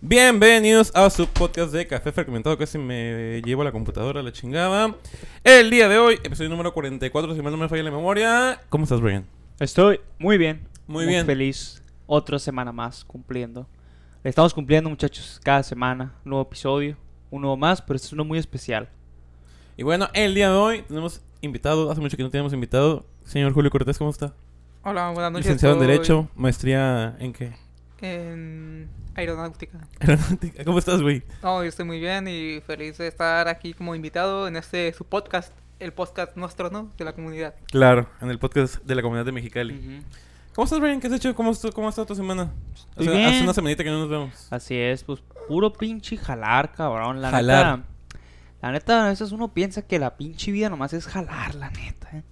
Bienvenidos a su podcast de Café Fragmentado. Casi me llevo la computadora a la chingada. El día de hoy, episodio número 44, si mal no me falla la memoria. ¿Cómo estás, Brian? Estoy muy bien. Muy bien. feliz. Otra semana más cumpliendo. Estamos cumpliendo, muchachos, cada semana. Un nuevo episodio, un nuevo más, pero este es uno muy especial. Y bueno, el día de hoy tenemos invitado, hace mucho que no teníamos invitado, señor Julio Cortés, ¿cómo está? Hola, buenas noches. Licenciado en Derecho, maestría en qué? En aeronáutica. Aeronáutica. ¿Cómo estás, güey? No, yo estoy muy bien y feliz de estar aquí como invitado en este su podcast, el podcast nuestro, ¿no? De la comunidad. Claro, en el podcast de la comunidad de Mexicali. ¿Cómo estás, Brian? ¿Qué has hecho? ¿Cómo, cómo ha estado tu semana? O sea, hace bien. una semanita que no nos vemos. Así es, pues puro pinche jalar, cabrón. La Jalar. neta. La neta, a veces uno piensa que la pinche vida nomás es jalar, la neta. ¿eh?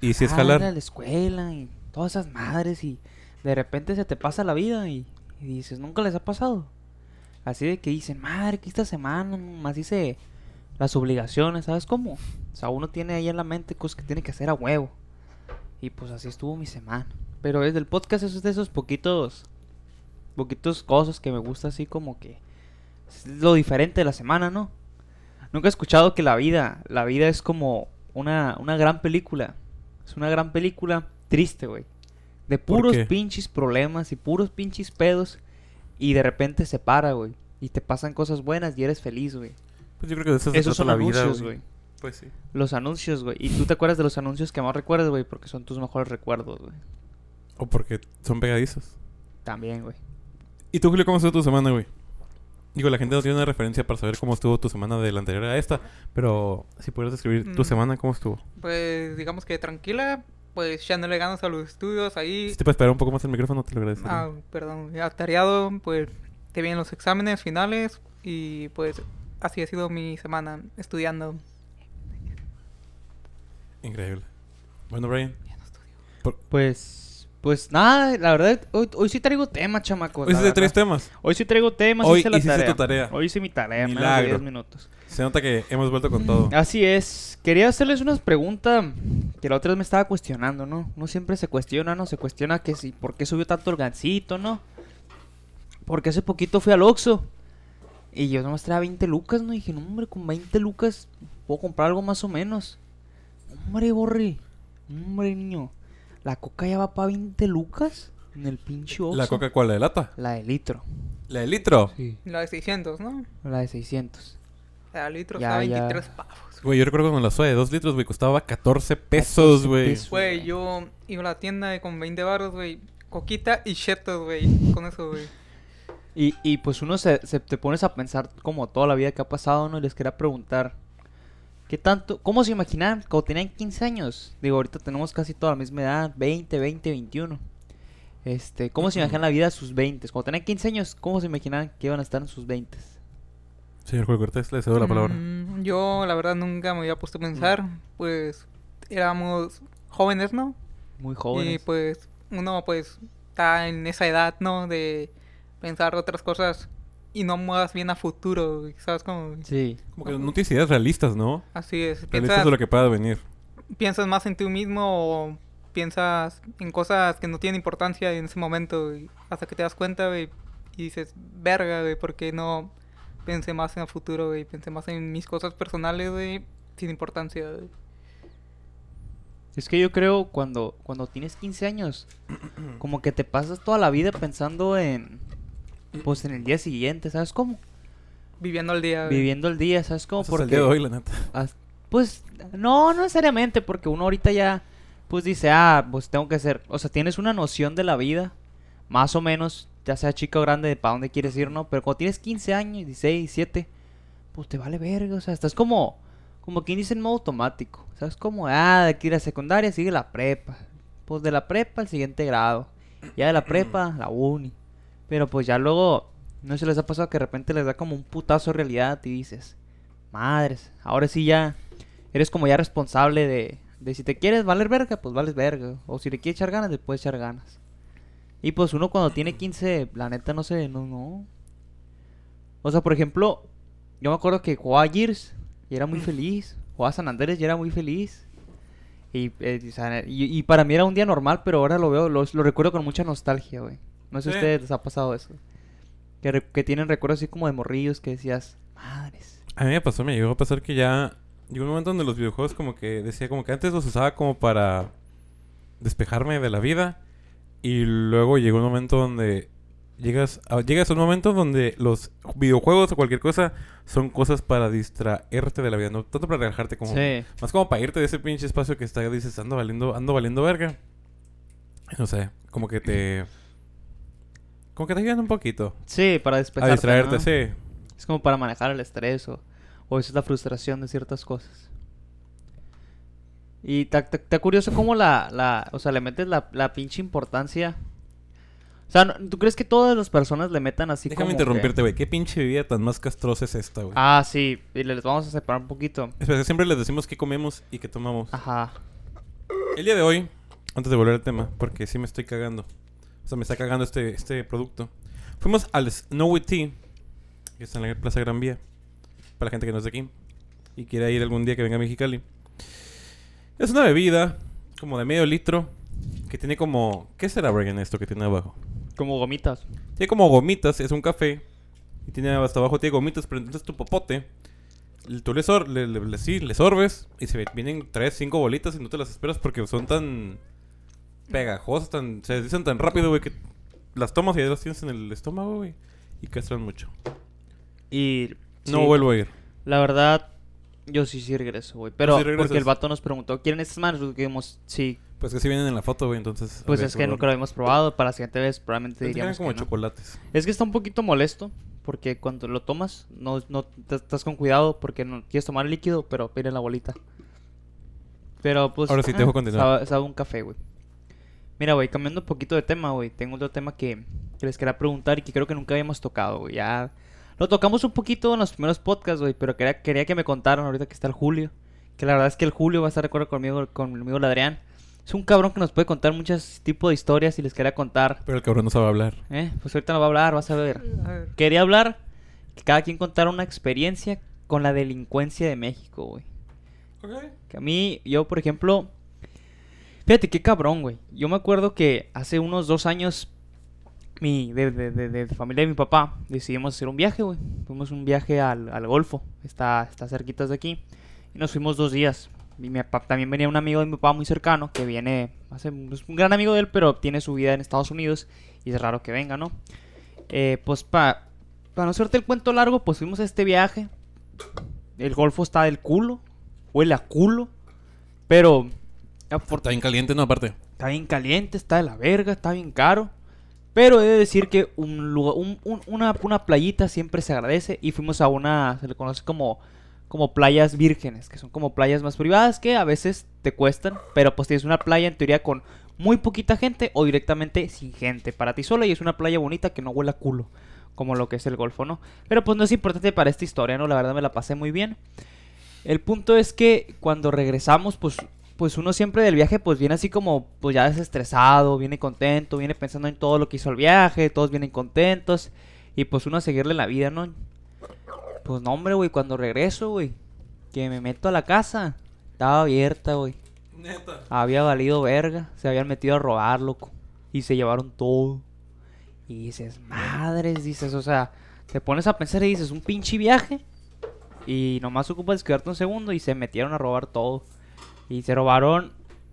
Y si es jalar. ir a la escuela y todas esas madres y de repente se te pasa la vida y, y dices, nunca les ha pasado. Así de que dicen, madre, que esta semana nomás hice las obligaciones, ¿sabes cómo? O sea, uno tiene ahí en la mente cosas que tiene que hacer a huevo. Y pues así estuvo mi semana. Pero es del podcast esos de esos poquitos, poquitos cosas que me gusta así como que es lo diferente de la semana, ¿no? Nunca he escuchado que la vida, la vida es como una, una gran película. Es una gran película triste, güey. De ¿Por puros pinches problemas y puros pinches pedos. Y de repente se para, güey. Y te pasan cosas buenas y eres feliz, güey. Pues yo creo que de eso se Esos son la anuncios, güey. güey. Pues sí. Los anuncios, güey. Y tú te acuerdas de los anuncios que más recuerdas, güey, porque son tus mejores recuerdos, güey. O porque son pegadizos. También, güey. ¿Y tú, Julio, cómo estuvo tu semana, güey? Digo, la gente no tiene una referencia para saber cómo estuvo tu semana de la anterior a esta. Pero si pudieras describir tu Mm. semana, ¿cómo estuvo? Pues digamos que tranquila, pues echándole ganas a los estudios ahí. Si te puedes esperar un poco más el micrófono, te lo agradecería. Ah, perdón, atareado, pues te vienen los exámenes finales y pues así ha sido mi semana estudiando. Increíble. Bueno, Brian. Pues, pues nada, la verdad, hoy, hoy sí traigo tema, chamacos. Hoy sí te traes temas. Hoy sí traigo temas, Hoy hice la hiciste tarea. tu tarea. Hoy hice mi tarea, menos de Milagro. 10 minutos. Se nota que hemos vuelto con todo. Así es. Quería hacerles unas preguntas que la otra vez me estaba cuestionando, ¿no? Uno siempre se cuestiona, ¿no? Se cuestiona que si, ¿por qué subió tanto el gancito, no? Porque hace poquito fui al Oxxo y yo nomás traía 20 lucas, ¿no? Y dije, no, hombre, con 20 lucas puedo comprar algo más o menos. Hombre, borre. Hombre, niño. La coca ya va para 20 lucas en el pinche Oxxo. ¿La coca cuál? ¿La de lata? La de litro. ¿La de litro? Sí. La de 600, ¿no? La de 600. La de Ya, a ya. 23 pavos. Güey, yo recuerdo cuando la soda de 2 litros, güey, costaba 14 pesos, 14 güey. Güey, yo iba a la tienda con 20 baros, güey. Coquita y chetos, güey. Con eso, güey. Y, y pues uno se, se- te pones a pensar como toda la vida que ha pasado, ¿no? Y les quería preguntar, ¿qué tanto, cómo se imaginaban cuando tenían 15 años? Digo, ahorita tenemos casi toda la misma edad, 20, 20, 21. Este, ¿cómo se imaginan la vida a sus 20? Cuando tenían 15 años, ¿cómo se imaginaban que iban a estar en sus 20? Señor Julio Cortés, le cedo la palabra. Mm, yo, la verdad, nunca me había puesto a pensar. Pues éramos jóvenes, ¿no? Muy Y jóvenes. pues uno, pues, está en esa edad, ¿no? De pensar otras cosas y no más bien a futuro, ¿sabes cómo? Sí. Como que no tienes ideas realistas, ¿no? Así es. Realistas Piensas, de lo que pueda venir. piensas más en ti mismo o piensas en cosas que no tienen importancia en ese momento, hasta que te das cuenta, güey, y dices, verga, güey, ¿por qué no pensé más en el futuro, güey? Pensé más en mis cosas personales, güey, sin importancia, güey. Es que yo creo cuando, cuando tienes 15 años, como que te pasas toda la vida pensando en, pues en el día siguiente, ¿sabes cómo? Viviendo al día, güey. Viviendo el día, ¿sabes cómo? Eso es el día de hoy, la neta. Pues no, no necesariamente, porque uno ahorita ya, pues dice, ah, pues tengo que hacer, o sea, tienes una noción de la vida, más o menos, ya sea chico o grande, de para dónde quieres ir, ¿no? Pero cuando tienes 15 años, 16, 17, pues te vale verga, o sea, estás como, como quien dice en modo automático, ¿sabes? Como, ah, de aquí a la secundaria sigue la prepa, pues de la prepa al siguiente grado, ya de la prepa, la uni, pero pues ya luego, no se les ha pasado que de repente les da como un putazo de realidad y dices, madres, ahora sí ya eres como ya responsable de, de si te quieres valer verga, pues vales verga. O si le quieres echar ganas, le puedes echar ganas. Y pues uno cuando tiene 15, la neta no sé, no, no. O sea, por ejemplo, yo me acuerdo que jugaba a Gears y era muy feliz. Jugaba a San Andrés y era muy feliz. Y, eh, y para mí era un día normal, pero ahora lo veo, lo, lo recuerdo con mucha nostalgia, güey. No sé si a Sí. ustedes les ha pasado eso. Que, que tienen recuerdos así como de morrillos que decías, madres. A mí me pasó, me llegó a pasar que ya... Llegó un momento donde los videojuegos como que decía como que antes los usaba como para despejarme de la vida. Y luego llegó un momento donde llegas a, llegas a un momento donde los videojuegos o cualquier cosa son cosas para distraerte de la vida, no tanto para relajarte como Sí. más como para irte de ese pinche espacio que está dices ando valiendo ando valiendo verga. No sé, como que te como que te ayudan un poquito Sí, para a despejarte. distraerte, ¿no? sí. Es como para manejar el estrés o, o es la frustración de ciertas cosas. Y está curioso cómo la, la, o sea, le metes la, la pinche importancia. O sea, ¿no- ¿tú crees que todas las personas le metan así Déjame como interrumpirte, que- güey. ¿Qué pinche vida tan más castrosa es esta, güey? Ah, sí, y les vamos a separar un poquito. Espera, siempre les decimos qué comemos y qué tomamos. Ajá. El día de hoy, antes de volver al tema, porque sí me estoy cagando. O sea, me está cagando este, este producto. Fuimos al Snowy Tea, que está en la Plaza Gran Vía. Para la gente que no es de aquí y quiera ir algún día que venga a Mexicali. Es una bebida como de medio litro que tiene como... ¿Qué será, Brian, esto que tiene abajo? Como gomitas. Tiene como gomitas, es un café. Y tiene hasta abajo tiene gomitas, pero entonces tu popote. Tú le, sor- le, le- le- sí, le sorbes y se vienen 3, 5 bolitas y no te las esperas porque son tan pegajosas, tan, se deslizan tan rápido, güey, que las tomas y ya las tienes en el estómago, güey. Y castran mucho. Y... No sí, vuelvo a ir. La verdad, yo sí sí regreso, güey. Pero sí porque el vato nos preguntó, ¿quieren estas manos? Nosotros dijimos, sí. Pues que sí vienen en la foto, güey, entonces... Pues es que nunca lo habíamos probado. Para la siguiente vez probablemente Pero diríamos como que no. chocolates. Es que está un poquito molesto porque cuando lo tomas no, no te- estás con cuidado porque no quieres tomar el líquido, pero viene la bolita. Pero pues... Ahora sí te eh, dejo continuar. Sabe, sabe un café, güey. Mira, güey, cambiando un poquito de tema, güey. Tengo otro tema que, que les quería preguntar y que creo que nunca habíamos tocado, güey. Ya lo tocamos un poquito en los primeros podcasts, güey, pero quería, quería que me contaran ahorita que está el Julio. Que la verdad es que el Julio va a estar de acuerdo conmigo, conmigo el Adrián. Es un cabrón que nos puede contar muchos tipos de historias y les quería contar. Pero el cabrón no sabe hablar. Eh, pues ahorita nos va a hablar, vas a ver. A ver, Quería hablar que cada quien contara una experiencia con la delincuencia de México, güey. Que a mí, yo, por ejemplo... Fíjate qué cabrón, güey. Yo me acuerdo que hace unos dos años, mi, de, de, de, familia de mi papá, decidimos hacer un viaje, güey. Fuimos un viaje al, al Golfo. Está, está cerquitas de aquí. Y nos fuimos dos días. Mi papá, también venía un amigo de mi papá muy cercano, que viene, hace, es un gran amigo de él, pero tiene su vida en Estados Unidos. Y es raro que venga, ¿no? Eh, pues para no hacerte el cuento largo, pues fuimos a este viaje. El Golfo está del culo. Huele a culo. Pero... Está bien caliente, no, aparte. Está bien caliente, está de la verga, está bien caro. Pero he de decir que un lugar, un- un- una, una playita siempre se agradece. Y fuimos a una, se le conoce como, como playas vírgenes, que son como playas más privadas que a veces te cuestan. Pero pues tienes una playa en teoría con muy poquita gente o directamente sin gente para ti sola. Y es una playa bonita que no huele a culo, como lo que es el Golfo, ¿no? Pero pues no es importante para esta historia, ¿no? La verdad me la pasé muy bien. El punto es que cuando regresamos, pues, pues uno siempre del viaje, pues viene así como, pues ya desestresado, viene contento, viene pensando en todo lo que hizo el viaje, todos vienen contentos, y pues uno a seguirle la vida, ¿no? Pues no, hombre, güey, cuando regreso, güey, que me meto a la casa, estaba abierta, güey. Neta. Había valido verga, se habían metido a robar, loco, y se llevaron todo. Y dices, madres, dices, o sea, te pones a pensar y dices, un pinche viaje. Y nomás ocupas descuidarte un segundo y se metieron a robar todo. Y se robaron,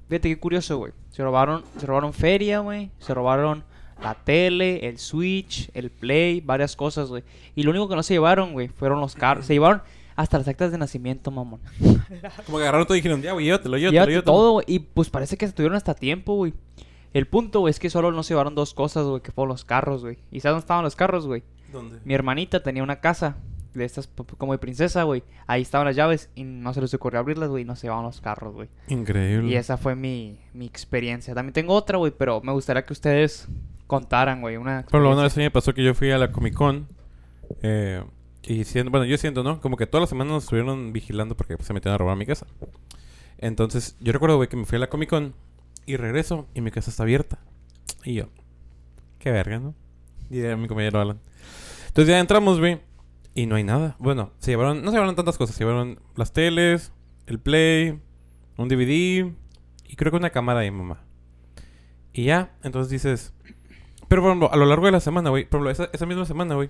fíjate qué curioso, güey. Se robaron, se robaron feria, güey. Se robaron la tele, el Switch, el Play, varias cosas, güey. Y lo único que no se llevaron, güey, fueron los carros. Se llevaron hasta las actas de nacimiento, mamón. Como que agarraron todo y dijeron, ya, güey, llévatelo, llévatelo, Llévate llévatelo. todo, güey. Y pues parece que se tuvieron hasta tiempo, güey. El punto, güey, es que solo nos llevaron dos cosas, güey, que fueron los carros, güey. ¿Y sabes dónde estaban los carros, güey? ¿Dónde? Mi hermanita tenía una casa de estas como de princesa, güey. Ahí estaban las llaves y no se les ocurrió abrirlas, güey, y nos llevaban los carros, güey. Increíble. Y esa fue mi, mi experiencia. También tengo otra, güey, pero me gustaría que ustedes contaran, güey, una Por lo una vez experiencia. a mí me pasó que yo fui a la Comic Con. Eh, y siento, bueno, yo siento, ¿no? Como que todas las semanas nos estuvieron vigilando porque pues, se metieron a robar mi casa. Entonces, yo recuerdo, güey, que me fui a la Comic Con y regreso y mi casa está abierta. Y yo, qué verga, ¿no? Y era mi compañero Alan. Entonces ya entramos, güey, y no hay nada. Bueno, se llevaron, no se llevaron tantas cosas. Se llevaron las teles, el Play, un DVD y creo que una cámara de mamá. Y ya, entonces dices, pero por ejemplo, a lo largo de la semana, güey, por ejemplo, esa, esa misma semana, güey,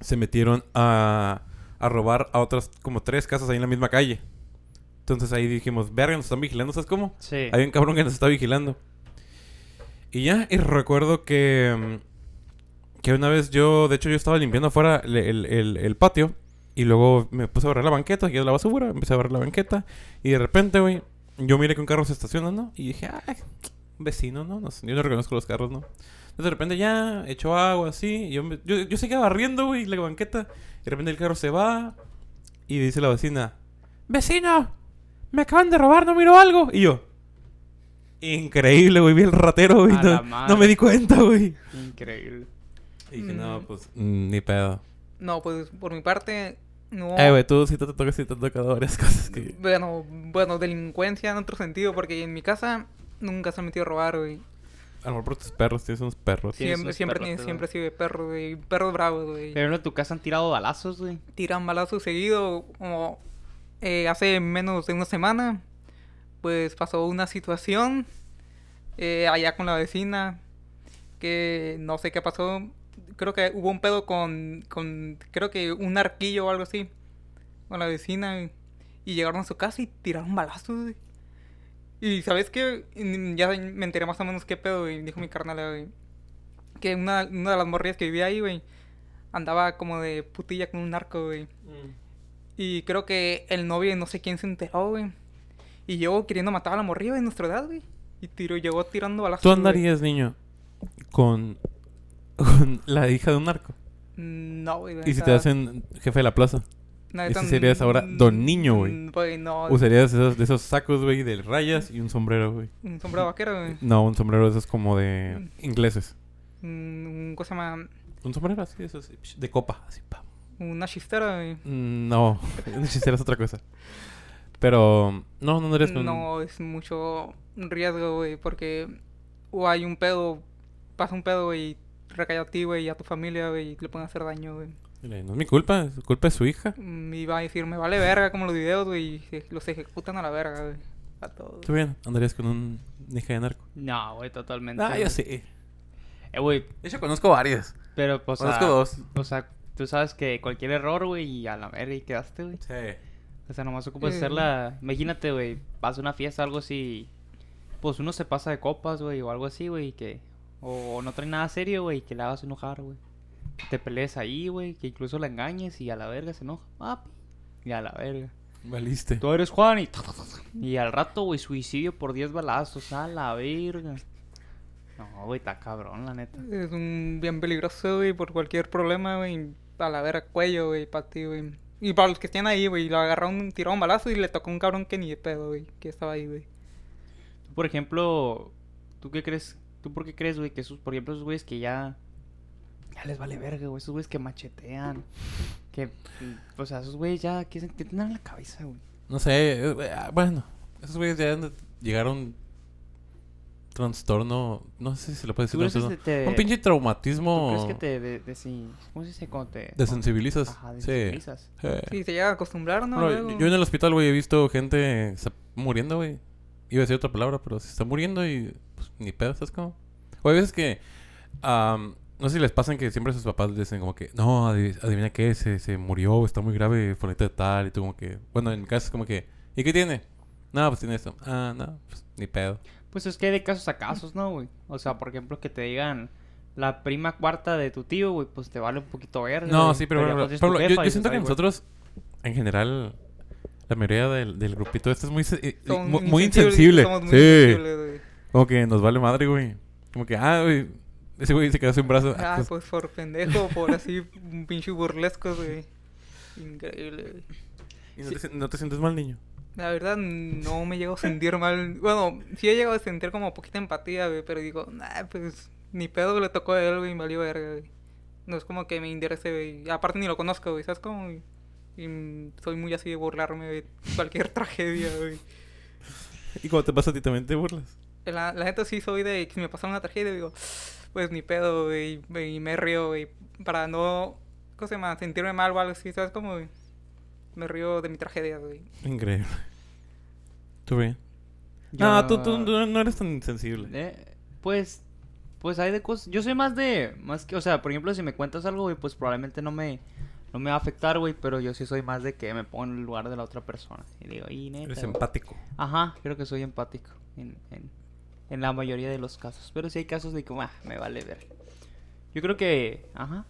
se metieron a, a robar a otras como tres casas ahí en la misma calle. Entonces ahí dijimos, verga, nos están vigilando, ¿sabes cómo? Sí. Hay un cabrón que nos está vigilando. Y ya, y recuerdo que. Que una vez yo, de hecho, yo estaba limpiando afuera el, el- el- el patio. Y luego me puse a barrer la banqueta, que es la basura. Empecé a barrer la banqueta. Y de repente, güey, yo miré que un carro se estaciona, ¿no? Y dije, ay, vecino, ¿no? No sé, yo no reconozco los carros, ¿no? Entonces de repente ya echó agua así. Y yo, me- yo, yo seguía barriendo, güey, la banqueta. Y de repente el carro se va. Y dice la vecina, ¡Vecino! Me acaban de robar, ¿no miro algo? Y yo, Increíble, güey. Vi el ratero, güey. No, no me di cuenta, güey. Increíble. Y dije, no, Mm. pues, mm, ni pedo. No, pues por mi parte, no. Eh, güey, tú sí te toca, sí te ha tocado varias cosas que... Bueno, bueno, delincuencia en otro sentido, porque en mi casa nunca se han metido a robar, güey. A lo mejor por tus perros, tienes unos perros. Sí. Siempre, unos siempre, siempre güey. he sido de perro, güey. Perros bravos, güey. Pero en tu casa han tirado balazos, güey. Tiran balazos seguido, como eh, hace menos de una semana, pues pasó una situación eh, allá con la vecina, que no sé qué pasó. Creo que hubo un pedo con, con creo que un arquillo o algo así, con la vecina. Y, y llegaron a su casa y tiraron balazos. Y sabes qué, Mm, ya me enteré más o menos qué pedo, y dijo mi carnal, güey. Que una, una de las morrillas que vivía ahí, güey, andaba como de putilla con un narco, güey. Y creo que el novio, no sé quién se enteró, güey. Y llegó queriendo matar a la morrilla de nuestra edad, güey. Y tiró, llegó tirando balazos. ¿Tú güey. andarías, niño, con la hija de un narco? Mm, No, güey. ¿Y si te hacen jefe de la plaza? la y si neta, serías ahora mm, don niño, güey? mm, Güey, no. ¿Usarías esos, de esos sacos, güey, de rayas y un sombrero, güey? Un sombrero vaquero, güey. No, un sombrero de esos como de ingleses. Un cosa más. Un sombrero así, de esos de copa, así, pam. Una chistera, güey. No, un hechicero es otra cosa. Pero, no, no andarías con... No, es mucho riesgo, güey. Porque o hay un pedo, pasa un pedo, güey. Recae a ti, güey, y a tu familia, güey. Y le pueden hacer daño, güey. No es mi culpa, es culpa de su hija. Mm, Y va a decir, me vale verga como los videos, güey. Y se- los ejecutan a la verga, güey. A todos. ¿Tú bien? ¿Andarías con un hija de narco? No, güey, totalmente. Ah, yo sí. Eh, güey, De hecho, conozco varias. pero pues. Conozco dos. O sea, tú sabes que cualquier error, güey, y a la verga y quedaste, güey. Sí. O sea, nomás ocupas Eh. hacerla. Imagínate, güey, vas a una fiesta, algo así. Pues uno se pasa de copas, güey, o algo así, güey, que. O no trae nada serio, güey, que le hagas enojar, güey. Que te pelees ahí, güey, que incluso la engañes y a la verga se enoja. Papi. Y a la verga. Valiste. Tú eres Juan y. Y al rato, güey, suicidio por 10 balazos. A la verga. No, güey, está cabrón, la neta. Es un bien peligroso, güey, por cualquier problema, güey. A la verga, cuello, güey, para ti, güey. Y para los que estén ahí, güey, lo agarraron, tiraron un balazo y le tocó a un cabrón que ni de pedo, güey, que estaba ahí, güey. Tú, por ejemplo, ¿tú qué crees? ¿Tú por qué crees, güey, que esos, por ejemplo, esos güeyes que ya. Ya les vale verga, güey. Esos güeyes que machetean. Que. O sea, esos güeyes ya. ¿Qué, tienen en la cabeza, güey? No sé, eh, ah, bueno. Esos güeyes ya llegaron trastorno, no sé si se lo puede ¿Tú decir trastorno. te- te- Un pinche ¿Tú traumatismo. crees que te. De, de- sí, ¿Cómo se dice? Cuando te. Desensibilizas. Ajá, Sí. desensibilizas. Eh. Sí, se llega a acostumbrar, ¿no? Bueno, Luego. yo en el hospital, güey, he visto gente muriendo, güey. Iba a decir otra palabra, pero se está muriendo y ni pedo, ¿sabes cómo? O hay veces que, am, no sé si les pasan que siempre sus papás dicen como que, no, adiv- adivina qué, se, se murió, está muy grave, fulanito de tal, y tú como que, bueno, en mi caso es como que, ¿y qué tiene? No, pues tiene esto. Ah, no, pues ni pedo. Pues es que hay de casos a casos, ¿no, güey? O sea, por ejemplo, que te digan. La prima cuarta de tu tío, güey, pues te vale un poquito verga. No, güey. sí, pero, pero- yo, siento que nosotros, en general, la mayoría del, del grupito este es muy, eh, muy, insensibles, insensible. muy sí. Como que nos vale madre, güey. Como que, ah, güey, ese güey se quedó sin brazo. Ah, pues, pues por pendejo, por así, un pinche burlesco, güey. Increíble, güey. ¿y no, te, no te sientes mal, niño? La verdad, no me llego a sentir mal. Bueno, sí he llegado a sentir como poquita empatía, güey, pero digo, nah, pues ni pedo le tocó a él, güey, me valió verga, güey. No es como que me interese, güey. Aparte ni lo conozco, güey, ¿sabes cómo? güey? Y soy muy así de burlarme de cualquier tragedia, güey. ¿Y cuando te pasa a ti también te burlas? La, la neta sí soy de que me pasa una tragedia, digo, pues ni pedo, güey, y me río, güey, para no, ¿cómo se llama? Sentirme mal o algo así, ¿sabes cómo, güey? Me río de mi tragedia, güey. Increíble. ¿Tú bien? Yo- No, tú, tú, tú no eres tan sensible. Eh, pues Pues hay de cosas. Yo soy más de. Más que. O sea, por ejemplo, si me cuentas algo, güey, pues probablemente no me. No me va a afectar, güey. Pero yo sí soy más de que me pongo en el lugar de la otra persona. Y digo, y neta. Eres güey". empático. Ajá, creo que soy empático. En, en, en la mayoría de los casos. Pero sí hay casos de que, ah, me vale ver. Yo creo que. Ajá.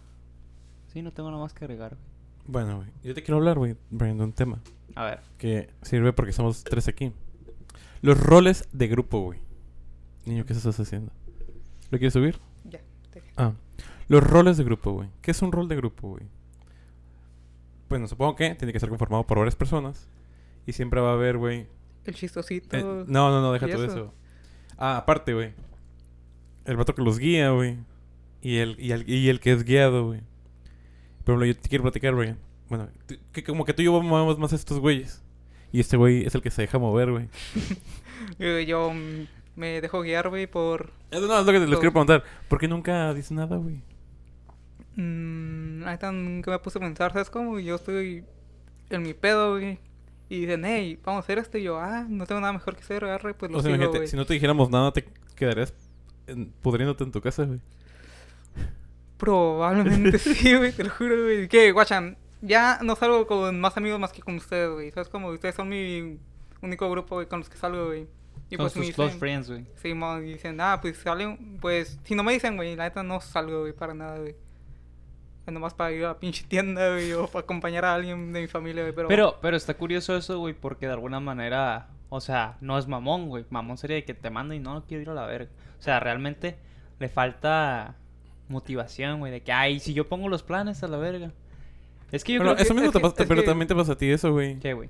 Sí, no tengo nada más que agregar, güey. Bueno, güey. Yo te quiero hablar, güey, Brian, de un tema A ver. que sirve porque somos tres aquí. Los roles de grupo, güey. Niño, ¿qué estás haciendo? ¿Lo quieres subir? Ya. te- Ah. Los roles de grupo, güey. ¿Qué es un rol de grupo, güey? Bueno, supongo que tiene que ser conformado por varias personas. Y siempre va a haber, güey. El chistosito. eh, no, no, no, deja ¿Y todo eso? eso. Ah, aparte, güey. El vato que los guía, güey. Y el, y, el, y el que es guiado, güey. Ejemplo, yo te quiero platicar, güey. Bueno, que como que tú y yo movemos más a estos güeyes. Y este güey es el que se deja mover, güey. Yo mm, me dejo guiar, güey, por... No es lo que les quiero preguntar. ¿Por qué nunca dices nada, güey? Mmm, ahorita nunca me puse a pensar, ¿sabes cómo? Yo estoy en mi pedo, güey. Y dicen, hey, vamos a hacer esto. Y yo, ah, no tengo nada mejor que hacer, agarre, pues lo O sea, sigo, si no te dijéramos nada, te quedarías en- pudriéndote en tu casa, güey. Probablemente sí, güey, te lo juro, güey. Que, guachan, ya no salgo con más amigos más que con ustedes, güey. ¿Sabes cómo? Ustedes son mi único grupo, güey, con los que salgo, güey. Y Son pues me tus close dicen, friends, güey. sí, mo, y dicen, ah, pues salen, pues, si no me dicen, güey, la neta no salgo, güey, para nada, güey. Es nomás para ir a la pinche tienda, güey, o para acompañar a alguien de mi familia, güey, pero... Pero, pero está curioso eso, güey, porque de alguna manera, o sea, no es mamón, güey. Mamón sería de que te manda y no, no quiero ir a la verga. O sea, realmente le falta motivación, güey, de que, ay, si yo pongo los planes a la verga. Es que yo Bueno, creo eso que... mismo es te que- pasa, es pero que- también te pasa a ti eso, güey. ¿Qué, güey?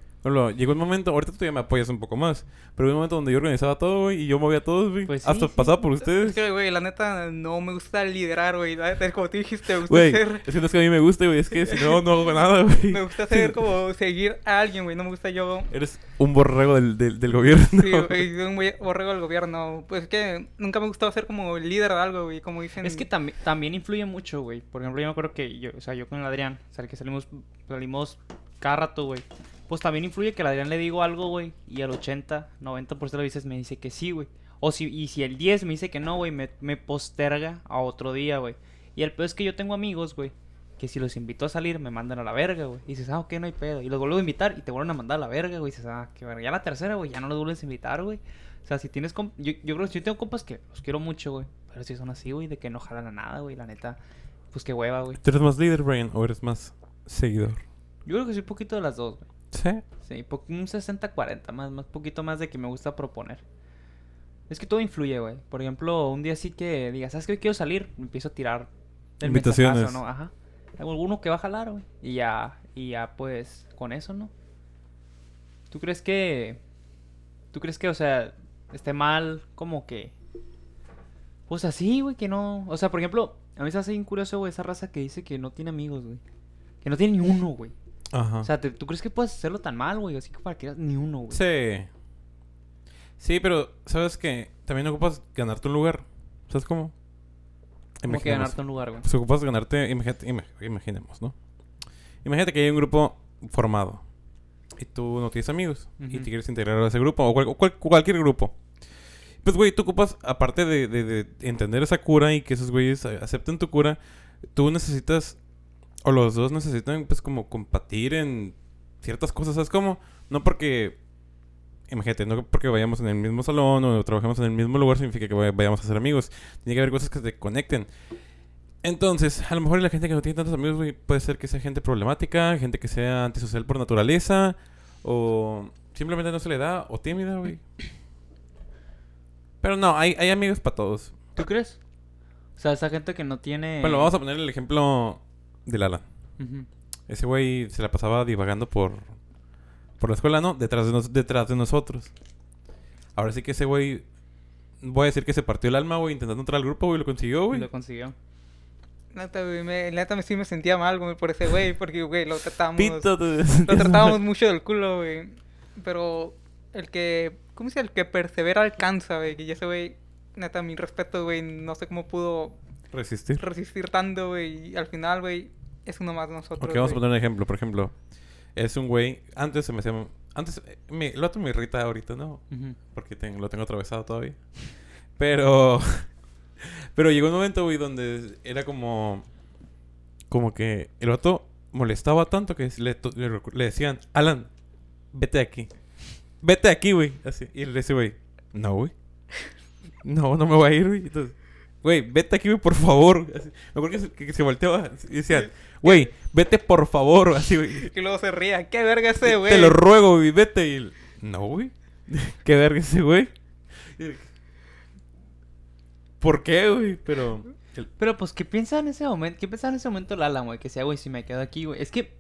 Llegó un momento, ahorita tú ya me apoyas un poco más, pero hubo un momento donde yo organizaba todo, güey, y yo movía a todos, güey. Pues sí, Hasta sí. pasaba por Es ustedes. que, güey, la neta no me gusta liderar, güey. La neta, es como tú dijiste, me gusta Güey, ser... es que no es que a mí me guste, güey, es que si no, no hago nada, güey. Me gusta ser como seguir a alguien, güey. No me gusta yo... Eres un borrego del, del, del gobierno. Sí, güey, un borrego del gobierno. Pues es que nunca me gustó ser como el líder de algo, güey. Como dicen... Es que también también influye mucho, güey. Por ejemplo, yo me acuerdo que yo, o sea, yo con el Adrián, o sea, que salimos, salimos cada rato, güey. Pues también influye que al Adrián le digo algo, güey, y al 80, 90% de las veces me dice que sí, güey. O si, y si el 10 me dice que no, güey, me, me posterga a otro día, güey. Y el peor es que yo tengo amigos, güey, que si los invito a salir me mandan a la verga, güey. Y dices, ah, ok, no hay pedo. Y los vuelvo a invitar y te vuelven a mandar a la verga, güey. Y dices, ah, qué verga. Ya la tercera, güey, ya no los vuelves a invitar, güey. O sea, si tienes... comp- Yo, yo creo que yo tengo compas que los quiero mucho, güey. Pero si son así, güey, de que no jalan a nada, güey. La neta, pues qué hueva, güey. ¿Tú eres más líder, Brian, o eres más seguidor? Yo creo que soy un poquito de las dos, güey. Sí. Un 60-40, más, más poquito más de que me gusta proponer. Es que todo influye, güey. Por ejemplo, un día sí que digas, ¿sabes que hoy quiero salir? Me empiezo a tirar el Invitaciones. ¿no? Ajá. Hay alguno que va a jalar, güey. Y ya, y ya, pues, con eso, ¿no? ¿Tú crees que... ¿Tú crees que, o sea, esté mal como que... Pues así, güey, que no... O sea, por ejemplo, a mí se hace bien curioso, güey, esa raza que dice que no tiene amigos, güey. Que no tiene ni uno, güey. Ajá. O sea, ¿te- ¿tú crees que puedes hacerlo tan mal, güey? Así que para que ni uno, güey. sí. Sí, pero ¿sabes que También ocupas ganarte un lugar. ¿Sabes cómo? Como que ganarte un lugar, güey. Pues ocupas ganarte, imagínate, ima- imaginemos, ¿no? Imagínate que hay un grupo formado y tú no tienes amigos y te quieres integrar a ese grupo o, cual- o cual- cualquier grupo. Pues, güey, tú ocupas, aparte de, de- de entender esa cura y que esos güeyes acepten tu cura, tú necesitas, o los dos necesitan, pues, como compatir en ciertas cosas, ¿sabes cómo? No porque, imagínate, no porque vayamos en el mismo salón o trabajemos en el mismo lugar significa que vay- vayamos a ser amigos. Tiene que haber cosas que te conecten. Entonces, a lo mejor la gente que no tiene tantos amigos, güey, puede ser que sea gente problemática, gente que sea antisocial por naturaleza, o simplemente no se le da, o tímida, güey. Pero no, hay, hay amigos para todos. ¿Tú crees? O sea, esa gente que no tiene... Bueno, vamos a poner el ejemplo del Alan. Ese güey se la pasaba divagando por, por la escuela, ¿no? Detrás de, nos- detrás de nosotros. Ahora sí que ese güey, voy a decir que se partió el alma, güey, intentando entrar al grupo, güey, lo consiguió, güey. lo consiguió. Neta, güey, me, neta sí me sentía mal, güey, por ese güey, porque, güey, lo tratábamos... Pito, te- Lo tratábamos mucho del culo, güey. Pero el que... ¿Cómo se dice? El que persevera alcanza, güey. Que ya ese güey, neta, mi respeto, güey. No sé cómo pudo Resistir. resistir tanto, güey. Y al final, güey, es uno más de nosotros. Ok, vamos a poner un ejemplo. Por ejemplo, es un güey. Antes se me hacía. Antes. Me, el otro me irrita ahorita, ¿no? Ujú. Porque ten- lo tengo atravesado todavía. Pero. Pero llegó un momento, güey, donde era como. Como que el vato molestaba tanto que le, le, le decían, Alan, vete de aquí. Vete de aquí, güey. Así. Y le decía, güey, no, güey. No, no me voy a ir, güey. Entonces, güey, vete aquí, güey, por favor. Así. Me acuerdo que se, que se volteaba y decían, güey, vete por favor. Así, güey. Que luego se ría. ¿Qué verga ese, güey? Te lo ruego, güey, vete. Y él, no, güey. Qué verga ese, güey. Y- ¿Por qué, güey? Pero. el- Pero pues, ¿qué piensa en ese momento? ¿Qué pensaba en ese momento Lala, güey? Que sea, güey, si me quedo aquí, güey. Es que,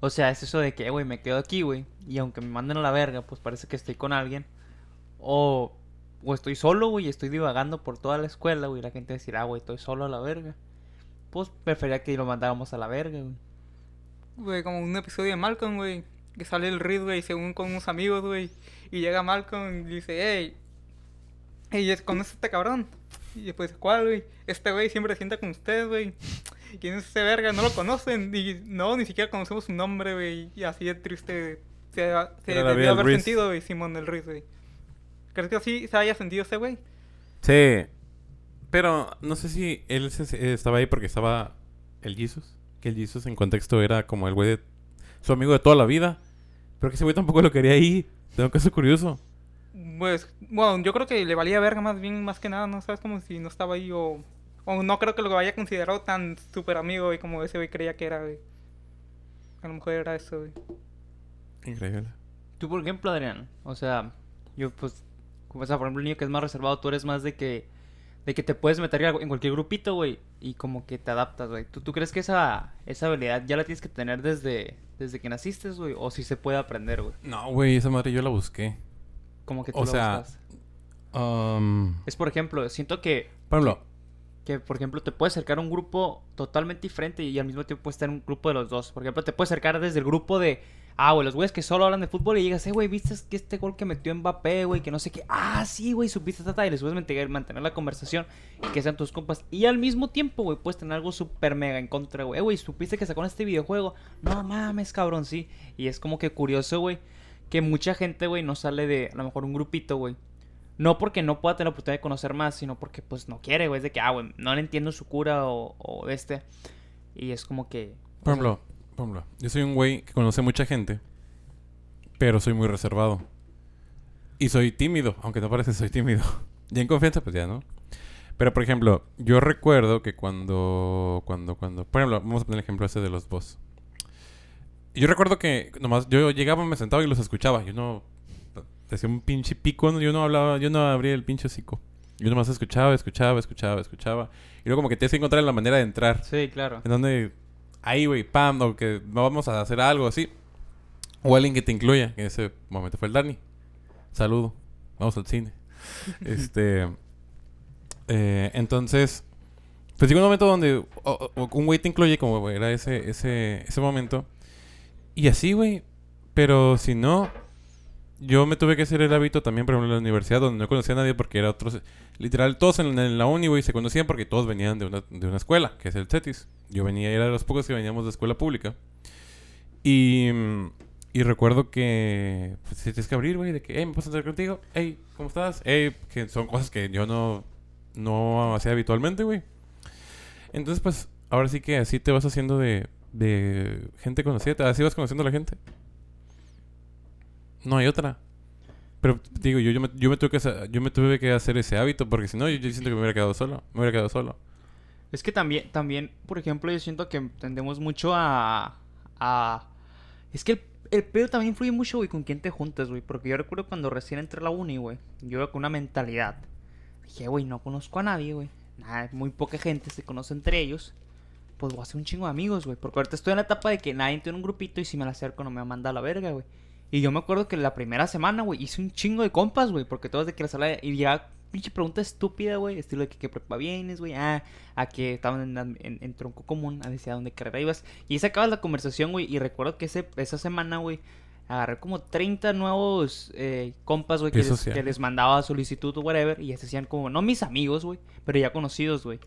o sea, es eso de que, güey, me quedo aquí, güey. Y aunque me manden a la verga, pues parece que estoy con alguien. O, o estoy solo, güey, y estoy divagando por toda la escuela, güey. La gente va a decir, ah, güey, estoy solo a la verga. Pues prefería que lo mandáramos a la verga, güey. Güey, como un episodio de Malcolm, güey. Que sale el Reed, güey, según con unos amigos, güey. Y llega Malcolm y dice, hey, hey, ¿conoces a este cabrón? Y después, ¿cuál, güey? Este güey siempre se sienta con ustedes, güey. ¿Quién es ese verga? No lo conocen. Y no, ni siquiera conocemos su nombre, güey. Y así de triste se, se debió haber sentido, güey, Simón del Reed, güey. ¿Crees que así se haya sentido ese güey? Sí. Pero no sé si él se- se- estaba ahí porque estaba el Jesus. Que el Jesus en contexto era como el güey de su amigo de toda la vida. Pero que ese güey tampoco lo quería ahí. Tengo un caso curioso. Pues, bueno, yo creo que le valía verga más bien, más que nada, ¿no? ¿Sabes? Como si no estaba ahí o... O no creo que lo haya considerado tan súper amigo, güey, como ese güey creía que era, güey. A lo mejor era eso, güey. Increíble. Tú, por ejemplo, Adrián, o sea, yo pues, o sea, por ejemplo, el niño que es más reservado, tú eres más de que, de que te puedes meter en cualquier grupito, güey, y como que te adaptas, güey. ¿Tú, ¿Tú crees que esa, esa habilidad ya la tienes que tener desde, desde que naciste, güey? O si se puede aprender, güey. No, güey, esa madre yo la busqué. Como que tú O lo sea, buscas. Um, Es, por ejemplo, siento que, por ejemplo, que, por ejemplo, te puedes acercar a un grupo totalmente diferente y al mismo tiempo puedes estar en un grupo de los dos. Por ejemplo, te puedes acercar desde el grupo de, ah, güey, los güeyes que solo hablan de fútbol y llegas, eh, güey, ¿viste que este gol que metió Mbappé, güey? Que no sé qué. Ah, sí, güey, supiste, tata, y les puedes mantener, la conversación y que sean tus compas. Y al mismo tiempo, güey, puedes tener algo súper mega en contra, güey. Eh, güey, ¿supiste que sacó este videojuego? No mames, cabrón, sí. Y es como que curioso, güey, que mucha gente, güey, no sale de, a lo mejor, un grupito, güey. No porque no pueda tener la oportunidad de conocer más, sino porque pues no quiere, güey. Es de que, ah, güey, no le entiendo su cura o, o este. Y es como que... por ejemplo, por ejemplo, yo soy un güey que conoce mucha gente, pero soy muy reservado. Y soy tímido, aunque no parece soy tímido. Ya en confianza, pues ya, ¿no? Pero, por ejemplo, yo recuerdo que cuando, cuando, cuando... Por ejemplo, vamos a poner el ejemplo ese de los boss. Yo recuerdo que nomás yo llegaba, me sentaba y los escuchaba. Yo no... Hacía un pinche pico, yo no hablaba, yo no abría el pinche hocico. Yo nomás escuchaba, escuchaba, escuchaba, escuchaba. Y luego como que tienes que encontrar la manera de entrar. Sí, claro. En donde ahí, güey, pam, o que no vamos a hacer algo así. O alguien que te incluya, que en ese momento fue el Dani. Saludo. Vamos al cine. este. eh, entonces. Pues llega un momento donde o- o- un güey te incluye, como era ese, ese, ese momento. Y así, güey. Pero si no. Yo me tuve que hacer el hábito también, por ejemplo, en la universidad, donde no conocía a nadie porque era otros. Literal, todos en, la uni, güey, se conocían porque todos venían de una, de una escuela, que es el CETIS. Yo venía, era de los pocos que veníamos de escuela pública. Y, mm, y recuerdo que pues, tienes que abrir, güey, de que, hey, me puedo sentar contigo, hey, ¿cómo estás? Hey, que son cosas que yo no, no hacía habitualmente, güey. Entonces, pues, ahora sí que así te vas haciendo de, de gente conocida, así vas conociendo a la gente. No hay otra. Pero digo, yo, yo, me, yo, me tuve que, yo me tuve que hacer ese hábito porque si no, yo, yo siento que me hubiera quedado solo. Me hubiera quedado solo. Es que también, también, por ejemplo, yo siento que tendemos mucho a... a... Es que el, el pedo también influye mucho, güey, con quién te juntas, güey. Porque yo recuerdo cuando recién entré a la uni, güey. Yo con una mentalidad. Dije, güey, no conozco a nadie, güey. Nada, muy poca gente se conoce entre ellos. Pues voy a hacer un chingo de amigos, güey. Porque ahorita estoy en la etapa de que nadie tiene un grupito y si me la acerco no me va a mandar a la verga, güey. Y yo me acuerdo que la primera semana, güey, hice un chingo de compas, güey. Porque todos de que la sala... Y ya, pinche pregunta estúpida, güey. Estilo de que qué prepa vienes, güey. Ah, a que estaban en, en- en tronco común. A decir a dónde carrera ibas. Y ahí se acaba la conversación, güey. Y recuerdo que ese, esa semana, güey, agarré como 30 nuevos eh, compas, güey, que les mandaba solicitud o whatever. Y ya se hacían como, no mis amigos, güey, pero ya conocidos, güey.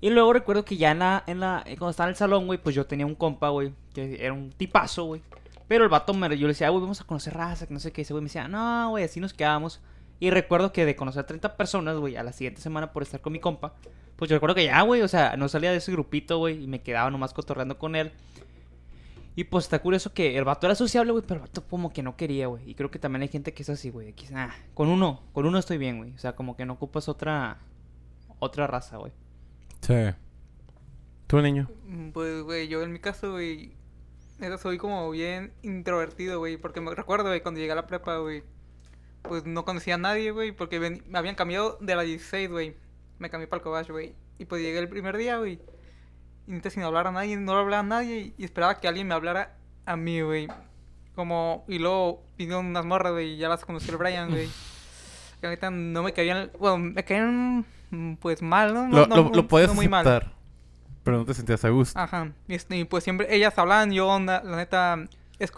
Y luego recuerdo que ya en la, en la, eh, cuando estaba en el salón, güey, pues yo tenía un compa, güey, que era un tipazo, güey. Pero el vato, me, yo le decía, "Ah, güey, vamos a conocer raza, que no sé qué. Ese güey me decía, no, güey, así nos quedamos. Y recuerdo que de conocer a 30 personas, güey, a la siguiente semana por estar con mi compa, pues yo recuerdo que ya, güey, o sea, no salía de ese grupito, güey, y me quedaba nomás cotorreando con él. Y pues está curioso que el vato era sociable, güey, pero el vato como que no quería, güey. Y creo que también hay gente que es así, güey. que, ah, con uno, con uno estoy bien, güey. O sea, como que no ocupas otra, otra raza, güey. Sí. ¿Tú, niño? Mm, Pues, güey, yo en mi caso, güey, neta, soy como bien introvertido, güey, porque me recuerdo, güey, cuando llegué a la prepa, güey, pues no conocía a nadie, güey, porque ven- me habían cambiado de la 16, güey, me cambié para el Cobach, güey, y pues llegué el primer día, güey, y sin hablar a nadie, no hablaba a nadie, y esperaba que alguien me hablara a mí, güey, como, y luego vinieron unas morras, güey, y ya las conocí el Brian, güey, que ahorita no me caían, bueno, me caían, pues mal, ¿no? No- Lo, no lo, muy- lo puedes no muy mal. Pero no te sentías a gusto. Ajá. Y, este, y pues siempre ellas hablaban, yo, onda, la neta,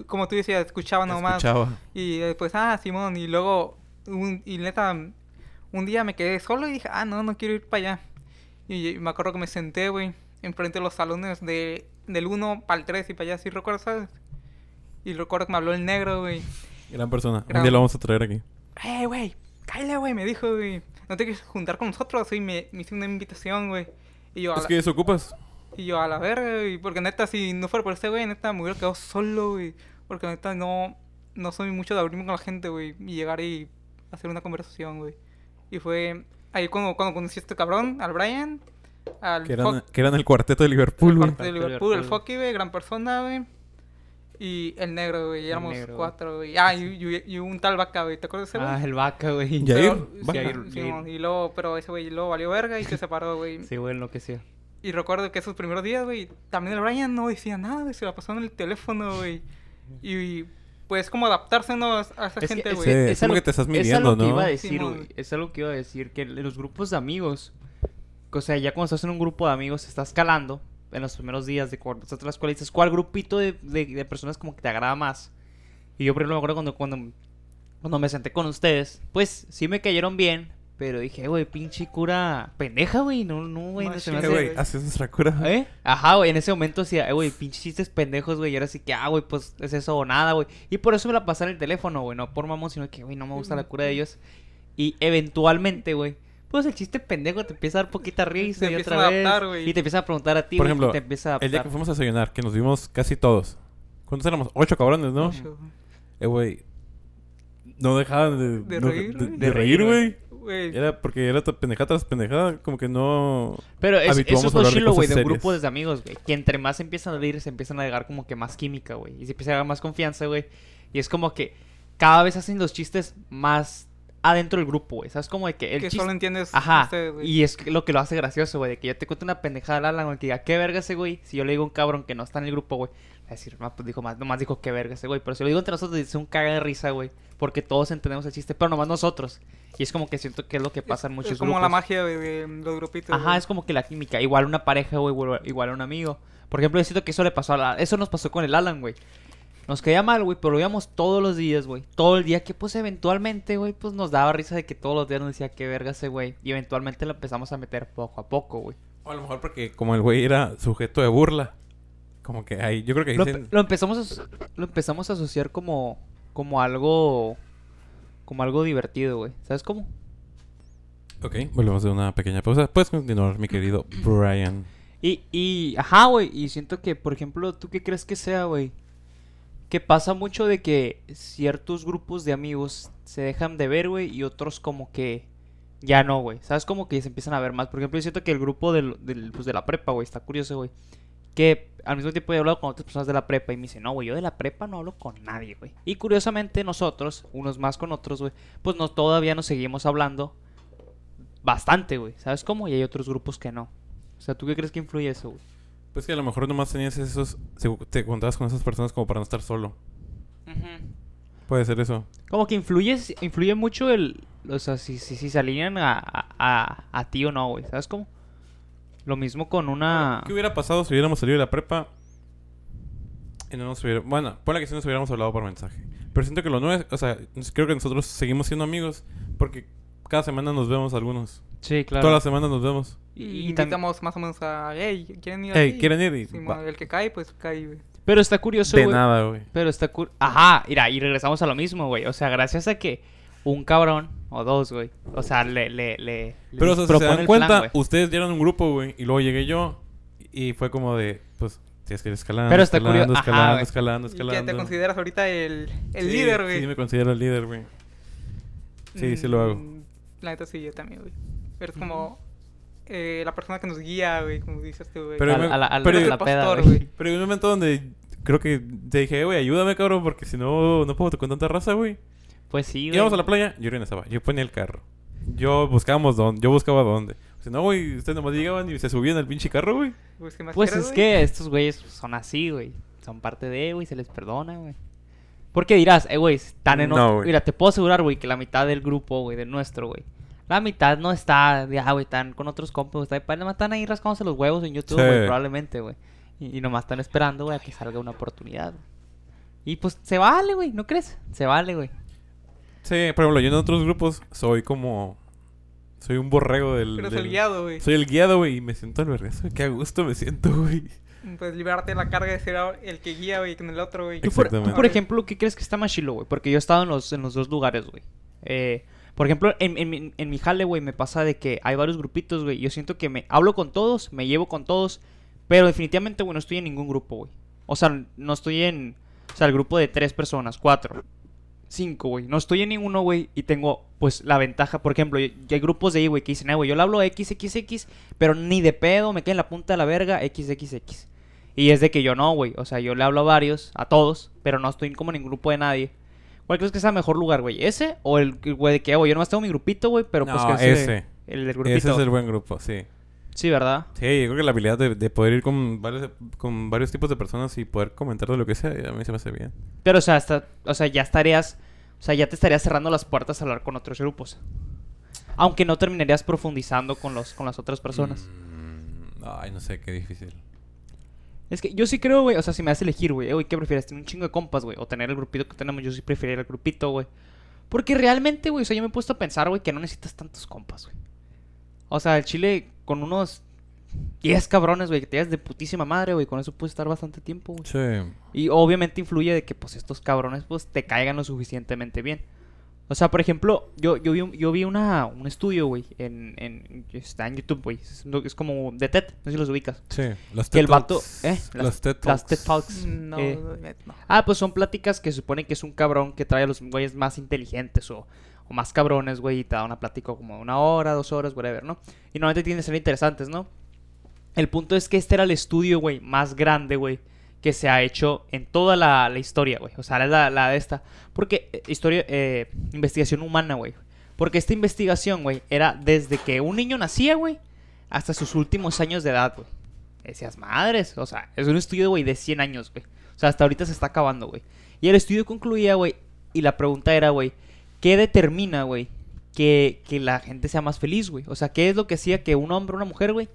como tú decías, escuchaba nomás. Escuchaba. Y después, ah, Simón, y luego, un, y neta, un día me quedé solo y dije, ah, no, no quiero ir para allá. Y, me acuerdo que me senté, güey, enfrente de los salones de, del 1 para el 3 y para allá, ¿sí recuerdas, sabes? Y recuerdo que me habló el negro, güey. Gran persona. Gran- Un día lo vamos a traer aquí. Eh, güey, cállate, güey, me dijo, güey. ¿No te quieres juntar con nosotros? Y me, me hizo una invitación, güey. Y yo, a Es la- que eso ocupas. Y yo, a la verga, güey. Porque neta, si no fuera por ese güey, neta, me hubiera quedado solo, güey. Porque neta, no, no soy mucho de abrirme con la gente, güey. Y llegar y hacer una conversación, güey. Y fue ahí cuando, cuando conocí a este cabrón, al Brian, al Que eran, que eran el cuarteto de Liverpool, el güey. cuarto de Liverpool, el. Foki, güey, gran persona, güey. Y el negro, güey. y Éramos negro, cuatro, güey. Ah, y, y- y un tal vaca, güey. ¿Te acuerdas de ese güey? Ah, el vaca, güey. Yair, sí, y luego, pero ese güey luego valió verga y se separó, güey. Sí, güey, lo que sea. Y recuerdo que esos primeros días, güey, también el Brian no decía nada, güey, se la pasó en el teléfono, güey. Y pues como adaptarse ¿no? a esa Es gente, es- güey. Es como algo- que te estás es midiendo, algo que iba a decir, güey. Es algo que iba a decir. Que en los grupos de amigos. O sea, ya cuando estás en un grupo de amigos, estás calando. En los primeros días de cuando estás en la escuela, dices, ¿cuál grupito de, de, de personas como que te agrada más? Y yo, por ejemplo, me acuerdo cuando, cuando, cuando me senté con ustedes, pues sí me cayeron bien. Pero dije, güey, pinche cura pendeja, güey. No, no, güey. No se me hace. güey, güey. haces nuestra cura. ¿Eh? Ajá, güey, en ese momento decía, güey, pinches chistes pendejos, güey, y ahora sí que, ah, güey, pues es eso o nada, güey. Y por eso me la pasé en el teléfono, güey, no por mamón, sino que, güey, no me gusta la cura de ellos. Y eventualmente, güey, pues el chiste pendejo te empieza a dar poquita risa Te y empiezan otra a vez. adaptar, güey. y te empieza a preguntar a ti, Por güey, ejemplo, te empieza a adaptar. El día que fuimos a desayunar, que nos vimos casi todos. ¿Cuántos éramos? Ocho cabrones, ¿no? Ocho. Eh, güey. No dejaban de, De no- reír, de, güey. de De reír, güey. Era porque era pendejada tras pendejada, como que no. Pero es, eso es lo de chilo, güey, de cosas un grupo de amigos, güey. Que entre más empiezan a reír, se empiezan a llegar como que más química, güey. Y se empieza a llegar más confianza, güey. Y es como que cada vez hacen los chistes más adentro del grupo, güey. ¿Sabes? Como de que el que chiste... solo entiendes Ajá. güey. y es lo que lo hace gracioso, güey. De que yo te cuento una pendejada al Alan, güey. Que diga, ¿qué verga ese güey? Si yo le digo a un cabrón que no está en el grupo, güey. A decir, no, pues dijo más, nomás dijo, ¿qué verga ese güey? Pero si lo digo entre nosotros, dice un caga de risa, güey. Porque todos entendemos el chiste, pero nomás nosotros. Y es como que siento que es lo que pasa en muchos es como grupos. la magia de los grupitos. Ajá, güey. es como que la química. Igual una pareja, güey, igual- igual a un amigo. Por ejemplo, yo siento que eso le pasó a la... Eso nos pasó con el Alan, güey. Nos caía mal, güey, pero lo veíamos todos los días, güey. Todo el día que, pues, eventualmente, güey, pues nos daba risa de que todos los días nos decía qué verga ese güey. Y eventualmente lo empezamos a meter poco a poco, güey. O a lo mejor porque como el güey era sujeto de burla. Como que ahí, yo creo que Lo, dicen... empe- lo empezamos a, lo empezamos a asociar como... Como algo... Como algo divertido, güey. ¿Sabes cómo? Ok, volvemos de una pequeña pausa. Puedes continuar, mi querido Brian. Y, y, ajá, güey, y siento que, por ejemplo, ¿tú qué crees que sea, güey? Que pasa mucho de que ciertos grupos de amigos se dejan de ver, güey, y otros como que ya no, güey. ¿Sabes? Como que se empiezan a ver más. Por ejemplo, yo siento que el grupo del, pues, de la prepa, güey, está curioso, güey. Que al mismo tiempo he hablado con otras personas de la prepa y me dicen, no, güey, yo de la prepa no hablo con nadie, güey. Y curiosamente nosotros, unos más con otros, güey, pues no, todavía nos seguimos hablando bastante, güey. ¿Sabes cómo? Y hay otros grupos que no. O sea, ¿tú qué crees que influye eso, güey? Pues que a lo mejor nomás tenías esos... Te contabas con esas personas como para no estar solo. Puede ser eso. Como que influye, influye mucho el... O sea, si, si, si se alinean a, a, a, ti o no, güey. ¿Sabes cómo? Lo mismo con una... ¿Qué hubiera pasado si hubiéramos salido de la prepa? Y no nos hubiera... Bueno, ponle que si nos hubiéramos hablado por mensaje. Pero siento que lo nuevo es... O sea, creo que nosotros seguimos siendo amigos. Porque cada semana nos vemos algunos. Sí, claro. Todas las semanas nos vemos. Y, Y- y tam- invitamos más o menos a, hey, ¿quieren ir Hey, aquí?" ¿quieren ir? Y Sí, el que cae, pues cae, güey. Pero está curioso, De güey. nada, güey. Pero está cur... Ajá, mira, y regresamos a lo mismo, güey. O sea, gracias a que un cabrón o dos, güey. O sea, le, le, le, Pero, o sea, si se dan cuenta, plan, ustedes ya eran un grupo, güey. Y luego llegué yo. Y fue como de, pues, tienes que ir escalando, Pero está escalando, curio- ajá, escalando, güey. escalando, ¿Y que escalando. te consideras ahorita el, el Sí, líder, güey? Sí, me considero el líder, güey. Sí, sí lo hago. La neta sí, yo también, güey. Eres como eh, la persona que nos guía, güey, como dices tú, güey. Pero a, me- a la, a la- pero- a la el peda, pastor, güey. Pero hay un momento donde creo que te dije, "Eh, güey, ayúdame, cabrón, porque si no, no puedo con tanta raza, güey. Pues sí, güey. Íbamos a la playa, yo no estaba. Yo ponía el carro. Yo buscábamos dónde, yo buscaba dónde. Si no, güey, ustedes nomás llegaban y se subían al pinche carro, güey. Pues, ¿qué más Pues es güey? que estos güeyes son así, güey. Son parte de, güey, se les perdona, güey. Porque dirás, eh, güey, están en No, otro... güey. Mira, te puedo asegurar, güey, que la mitad del grupo, güey, de nuestro, güey. La mitad no está, de, ah, güey, están con otros compas, güey. Está, nada más están ahí rascándose los huevos en YouTube, Sí. güey, probablemente, güey. Y, y nomás están esperando, güey, a que salga una oportunidad. güey. Y pues se vale, güey, ¿no crees? Se vale, güey. Sí, por ejemplo, yo en otros grupos soy como. Soy un borrego del. Pero es del- el guiado, güey. Soy el guiado, güey, y me siento al vergazo. Qué a gusto me siento, güey. Pues liberarte de la carga de ser el que guía, güey, con el otro, güey. Tú por, tú, por ejemplo, ¿qué crees que está más chilo, güey? Porque yo he estado en los, en los dos lugares, güey. Eh, por ejemplo, en, en, mi- en mi jale, güey, me pasa de que hay varios grupitos, güey. Yo siento que me hablo con todos, me llevo con todos, pero definitivamente, güey, no estoy en ningún grupo, güey. O sea, no estoy en... O sea, el grupo de tres personas, cuatro, cinco, güey. No estoy en ninguno, güey, y tengo, pues, la ventaja. Por ejemplo, y- y hay grupos de ahí, güey, que dicen, eh, güey, yo le hablo XXX, pero ni de pedo, me queda en la punta de la verga XXX. Y es de que yo no, güey. O sea, yo le hablo a varios, a todos, pero no estoy como en ningún grupo de nadie. ¿Cuál crees que sea el mejor lugar, güey? ¿Ese o el el güey de que, "Ah, güey, yo nomás tengo mi grupito, güey, pero pues No, que ese. El del grupito. Ese es el buen grupo, sí. Sí, ¿verdad? Sí, yo creo que la habilidad de, de poder ir con varios, con varios tipos de personas y poder comentar de lo que sea, a mí se me hace bien. Pero, o sea, hasta, o sea, ya estarías, o sea, ya te estarías cerrando las puertas a hablar con otros grupos. Aunque no terminarías profundizando con los, con las otras personas. Mm, ay, no sé, qué difícil. Es que yo sí creo, güey, o sea, si me das a elegir, güey, güey, ¿qué prefieres? ¿Tener un chingo de compas, güey? O tener el grupito que tenemos, yo sí preferiría el grupito, güey. Porque realmente, güey, o sea, yo me he puesto a pensar, güey, que no necesitas tantos compas, güey. O sea, el chile con unos 10 cabrones, güey, que te llevas de putísima madre, güey, con eso puedes estar bastante tiempo, güey. Sí. Y obviamente influye de que, pues, estos cabrones, pues, te caigan lo suficientemente bien. O sea, por ejemplo, yo, yo vi, un, yo vi una, un estudio, güey, en, en, está en YouTube, güey. Es, es como de TED, no sé si los ubicas. Sí. Los Que el TED vato, Talks. ¿eh? Los TED Las Talks. TED Talks. No, eh, no. Ah, pues son pláticas que se supone que es un cabrón que trae a los güeyes más inteligentes o, o más cabrones, güey, y te da una plática como una hora, dos horas, whatever, ¿no? Y normalmente tienen que ser interesantes, ¿no? El punto es que este era el estudio, güey, más grande, güey, que se ha hecho en toda la, historia, güey. O sea, la, la de esta. Porque, eh, historia, eh, investigación humana, güey. Porque esta investigación, güey, era desde que un niño nacía, güey, hasta sus últimos años de edad, güey. Decías, madres, o sea, es un estudio, güey, de 100 años, güey. O sea, hasta ahorita se está acabando, güey. Y el estudio concluía, güey, y la pregunta era, güey, ¿qué determina, güey, que, que la gente sea más feliz, güey? O sea, ¿qué es lo que hacía que un hombre o una mujer, güey,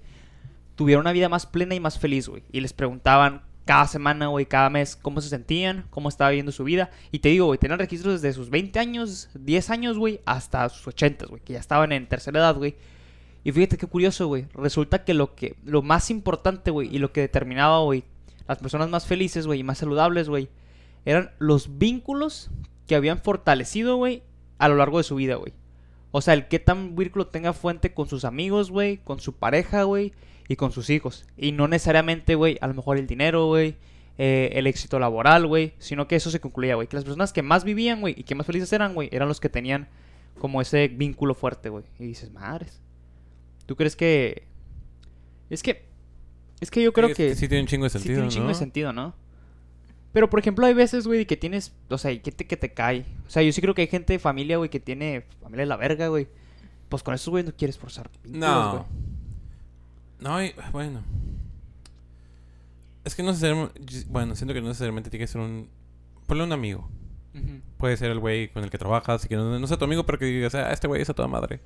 tuviera una vida más plena y más feliz, güey? Y les preguntaban cada semana, güey, cada mes, cómo se sentían, cómo estaba viviendo su vida. Y te digo, güey, tenían registros desde sus 20 años, 10 años, güey, hasta sus 80, güey, que ya estaban en tercera edad, güey. Y fíjate qué curioso, güey. Resulta que lo que lo más importante, güey, y lo que determinaba, güey, las personas más felices, güey, y más saludables, güey, eran los vínculos que habían fortalecido, güey, a lo largo de su vida, güey. O sea, el que tan vínculo tenga fuente con sus amigos, güey, con su pareja, güey, y con sus hijos. Y no necesariamente, güey, a lo mejor el dinero, güey, eh, el éxito laboral, güey, sino que eso se concluía, güey. Que las personas que más vivían, güey, y que más felices eran, güey, eran los que tenían como ese vínculo fuerte, güey. Y dices, madres. ¿Tú crees que.? Es que. Es que yo creo Sí, que. Sí tiene un chingo de sí sentido, tiene un chingo de ¿no? sentido, ¿no? Pero, por ejemplo, hay veces, güey, que tienes. O sea, hay gente que te cae. O sea, yo sí creo que hay gente de familia, güey, que tiene familia de la verga, güey. Pues con esos, güey, no quieres forzar vínculos, No. No, y- bueno. Es que no necesariamente... Bueno, siento que no necesariamente tiene que ser un... Ponle un amigo. Puede ser el güey con el que trabajas y que no, no sea tu amigo, pero que digas, ah, este güey es a toda madre.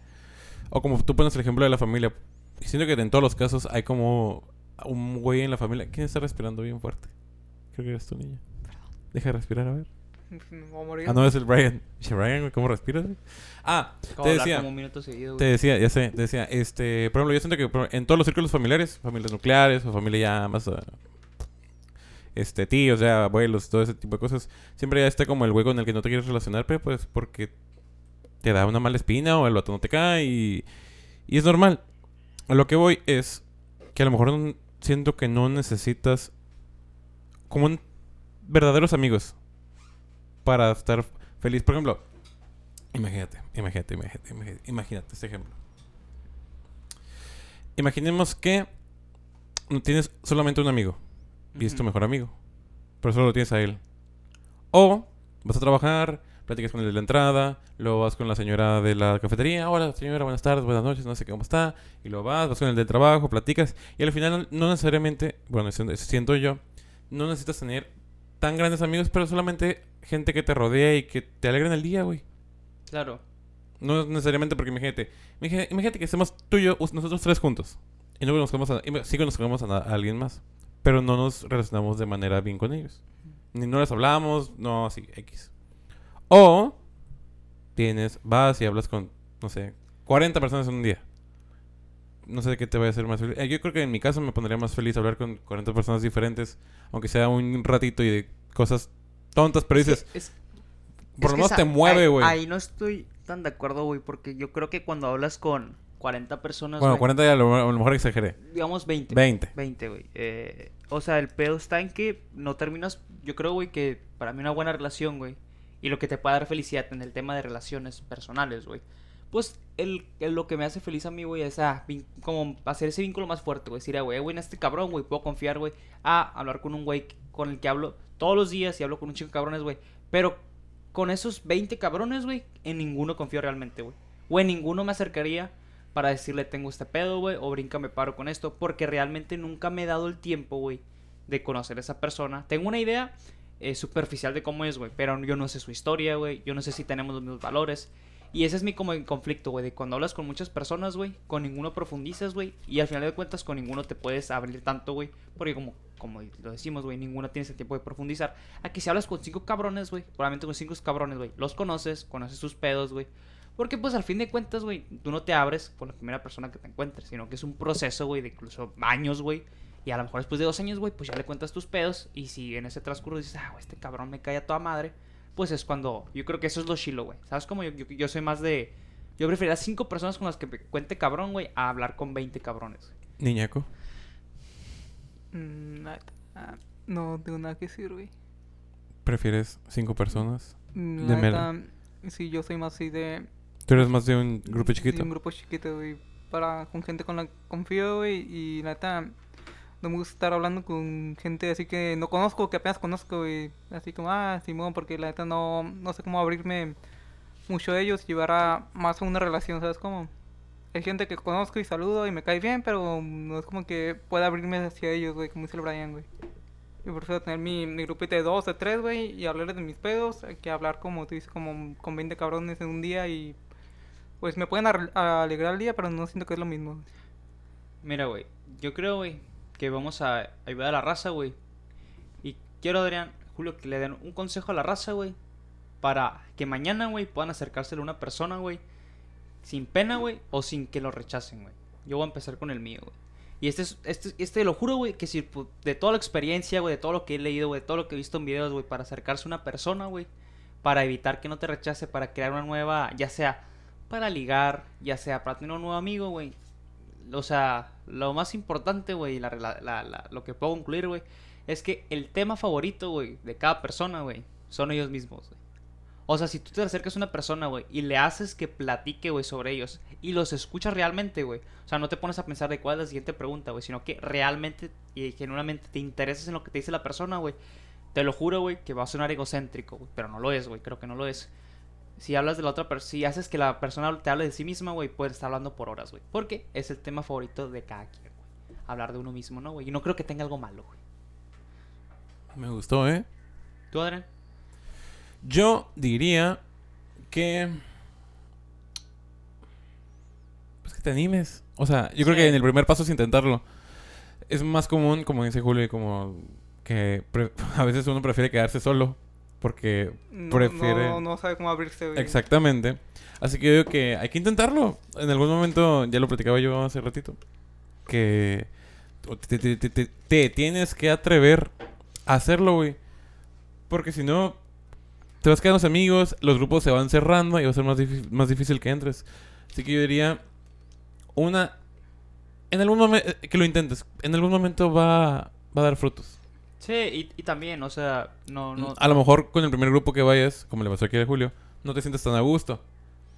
O como tú pones el ejemplo de la familia. Siento que en todos los casos hay como un güey en la familia. ¿Quién está respirando bien fuerte? Creo que eres tu niña. Deja de respirar, a ver. Me voy a morir. Ah, no, es el Brian. Brian, ¿cómo respiras? güey?" Ah, te decía... como un minuto seguido, Te decía, ya sé, te decía, este, por ejemplo, yo siento que en todos los círculos familiares, familias nucleares o familia ya más, ah, este, tíos, ya abuelos, todo ese tipo de cosas, siempre ya está como el güey con el que no te quieres relacionar, pero pues porque te da una mala espina o el vato no te cae y, y es normal. A lo que voy es que a lo mejor no- siento que no necesitas como un- verdaderos amigos para estar feliz. Por ejemplo, imagínate, imagínate, imagínate, imagínate, imagínate este ejemplo. Imaginemos que tienes solamente un amigo y es tu mejor amigo, pero solo lo tienes a él. O vas a trabajar, platicas con el de la entrada, luego vas con la señora de la cafetería, hola señora, buenas tardes, buenas noches, no sé cómo está, y luego vas, vas con el del trabajo, platicas, y al final no necesariamente, bueno, siento yo, no necesitas tener tan grandes amigos, pero solamente gente que te rodea y que te alegren el día, güey. Claro. No necesariamente porque imagínate, imagínate, que estemos tú y yo, nosotros tres juntos. Y luego nos conocemos a, sí conocemos a, a alguien más. Pero no nos relacionamos de manera bien con ellos. Ni no les hablamos, no así, X. O tienes, vas y hablas con, no sé, 40 personas en un día. No sé qué te va a hacer más feliz. Eh, Yo creo que en mi caso me pondría más feliz hablar con 40 personas diferentes, aunque sea un ratito y de cosas tontas, pero dices, Es- por lo menos te mueve, güey. Ahí no estoy tan de acuerdo, güey, porque yo creo que cuando hablas con 40 personas, Bueno, güey, 40 ya a lo, a lo mejor exageré. digamos 20. 20. 20, güey. Eh, o sea, el pedo está en que no terminas. Yo creo, güey, que para mí una buena relación, güey. Y lo que te puede dar felicidad en el tema de relaciones personales, güey. Pues el, el- lo que me hace feliz a mí, güey, es ah, como hacer ese vínculo más fuerte, güey. Decir, ah, güey, güey, en este cabrón, güey, puedo confiar, güey. A hablar con un güey con el que hablo todos los días y hablo con un chico de cabrones, güey. Pero con esos 20 cabrones, güey, en ninguno confío realmente, güey. O en ninguno me acercaría para decirle tengo este pedo, güey, o brinca me paro con esto, porque realmente nunca me he dado el tiempo, güey, de conocer a esa persona. Tengo una idea eh, superficial de cómo es, güey, pero yo no sé su historia, güey, yo no sé si tenemos los mismos valores. Y ese es mi como conflicto, güey, de cuando hablas con muchas personas, güey, con ninguno profundizas, güey, y al final de cuentas con ninguno te puedes abrir tanto, güey, porque como, como lo decimos, güey, ninguno tiene ese tiempo de profundizar. A que si hablas con cinco cabrones, güey, probablemente con cinco cabrones, güey, los conoces, conoces sus pedos, güey, porque pues al fin de cuentas, güey, tú no te abres con la primera persona que te encuentres, sino que es un proceso, güey, de incluso años, güey. Y a lo mejor después de dos años, güey, pues ya le cuentas tus pedos. Y si en ese transcurso dices, ah, güey, este cabrón me cae a toda madre, pues es cuando. Yo creo que eso es lo chilo, güey. ¿Sabes cómo? Yo, yo, yo soy más de. Yo preferiría cinco personas con las que me cuente cabrón, güey, a hablar con 20 cabrones. güey. Niñaco. Mm, ah, no tengo nada que decir, güey. ¿Prefieres cinco personas? Mm, De neta, sí, yo soy más así de... ¿Tú eres más de un grupo chiquito? un grupo chiquito, güey. Para, con gente con la que confío, güey. Y la neta, no me gusta estar hablando con gente así que no conozco, que apenas conozco, güey. Así como, ah, Simón, porque la neta no, no sé cómo abrirme mucho de ellos y llevar a más a una relación, ¿sabes cómo? Hay gente que conozco y saludo y me cae bien, pero no es como que pueda abrirme hacia ellos, güey, como dice el Brian, güey. Yo prefiero tener mi, mi grupito de dos, de tres, güey, y hablarles de mis pedos, eh, que hablar como tú dices, como con 20 cabrones en un día y pues me pueden alegrar el día, pero no siento que es lo mismo. Mira, güey, yo creo, güey, que vamos a ayudar a la raza, güey. Y quiero, Adrián, Julio, que le den un consejo a la raza, güey. Para que mañana, güey, puedan acercárselo a una persona, güey. Sin pena, güey, o sin que lo rechacen, güey. Yo voy a empezar con el mío, güey. Y este, es, este, este lo juro, güey, que si de toda la experiencia, güey, de todo lo que he leído, güey, de todo lo que he visto en videos, güey, para acercarse a una persona, güey, para evitar que no te rechace, para crear una nueva, ya sea para ligar, ya sea para tener un nuevo amigo, güey. O sea, lo más importante, güey, la, la- la- lo que puedo concluir, güey, es que el tema favorito, güey, de cada persona, güey, son ellos mismos, güey. O sea, si tú te acercas a una persona, güey, y le haces que platique, güey, sobre ellos, y los escuchas realmente, güey. O sea, no te pones a pensar de cuál es la siguiente pregunta, güey, sino que realmente y genuinamente te interesas en lo que te dice la persona, güey. Te lo juro, güey, que va a sonar egocéntrico, güey, pero no lo es, güey, creo que no lo es. Si hablas de la otra persona, si haces que la persona te hable de sí misma, güey, puedes estar hablando por horas, güey. Porque es el tema favorito de cada quien, güey. Hablar de uno mismo, ¿no, güey? Y no creo que tenga algo malo, güey. Me gustó, ¿eh? ¿Tú, Adrián? Yo diría que... Pues que te animes. O sea, yo creo que en el primer paso es intentarlo. Es más común, como dice Julio, como que a veces uno prefiere quedarse solo. Porque No, prefiere... no, no sabe cómo abrirse. Exactamente. Así que yo digo que hay que intentarlo. En algún momento, ya lo platicaba yo hace ratito, que te, te- te- te- te tienes que atrever a hacerlo, güey. Porque si no, te vas quedando amigos, los grupos se van cerrando y va a ser más, difí- más difícil que entres. Así que yo diría, una, en algún momento, que lo intentes, en algún momento va, va a dar frutos. Sí, y, y también, o sea, no, no... A lo mejor con el primer grupo que vayas, como le pasó aquí a Julio, no te sientes tan a gusto.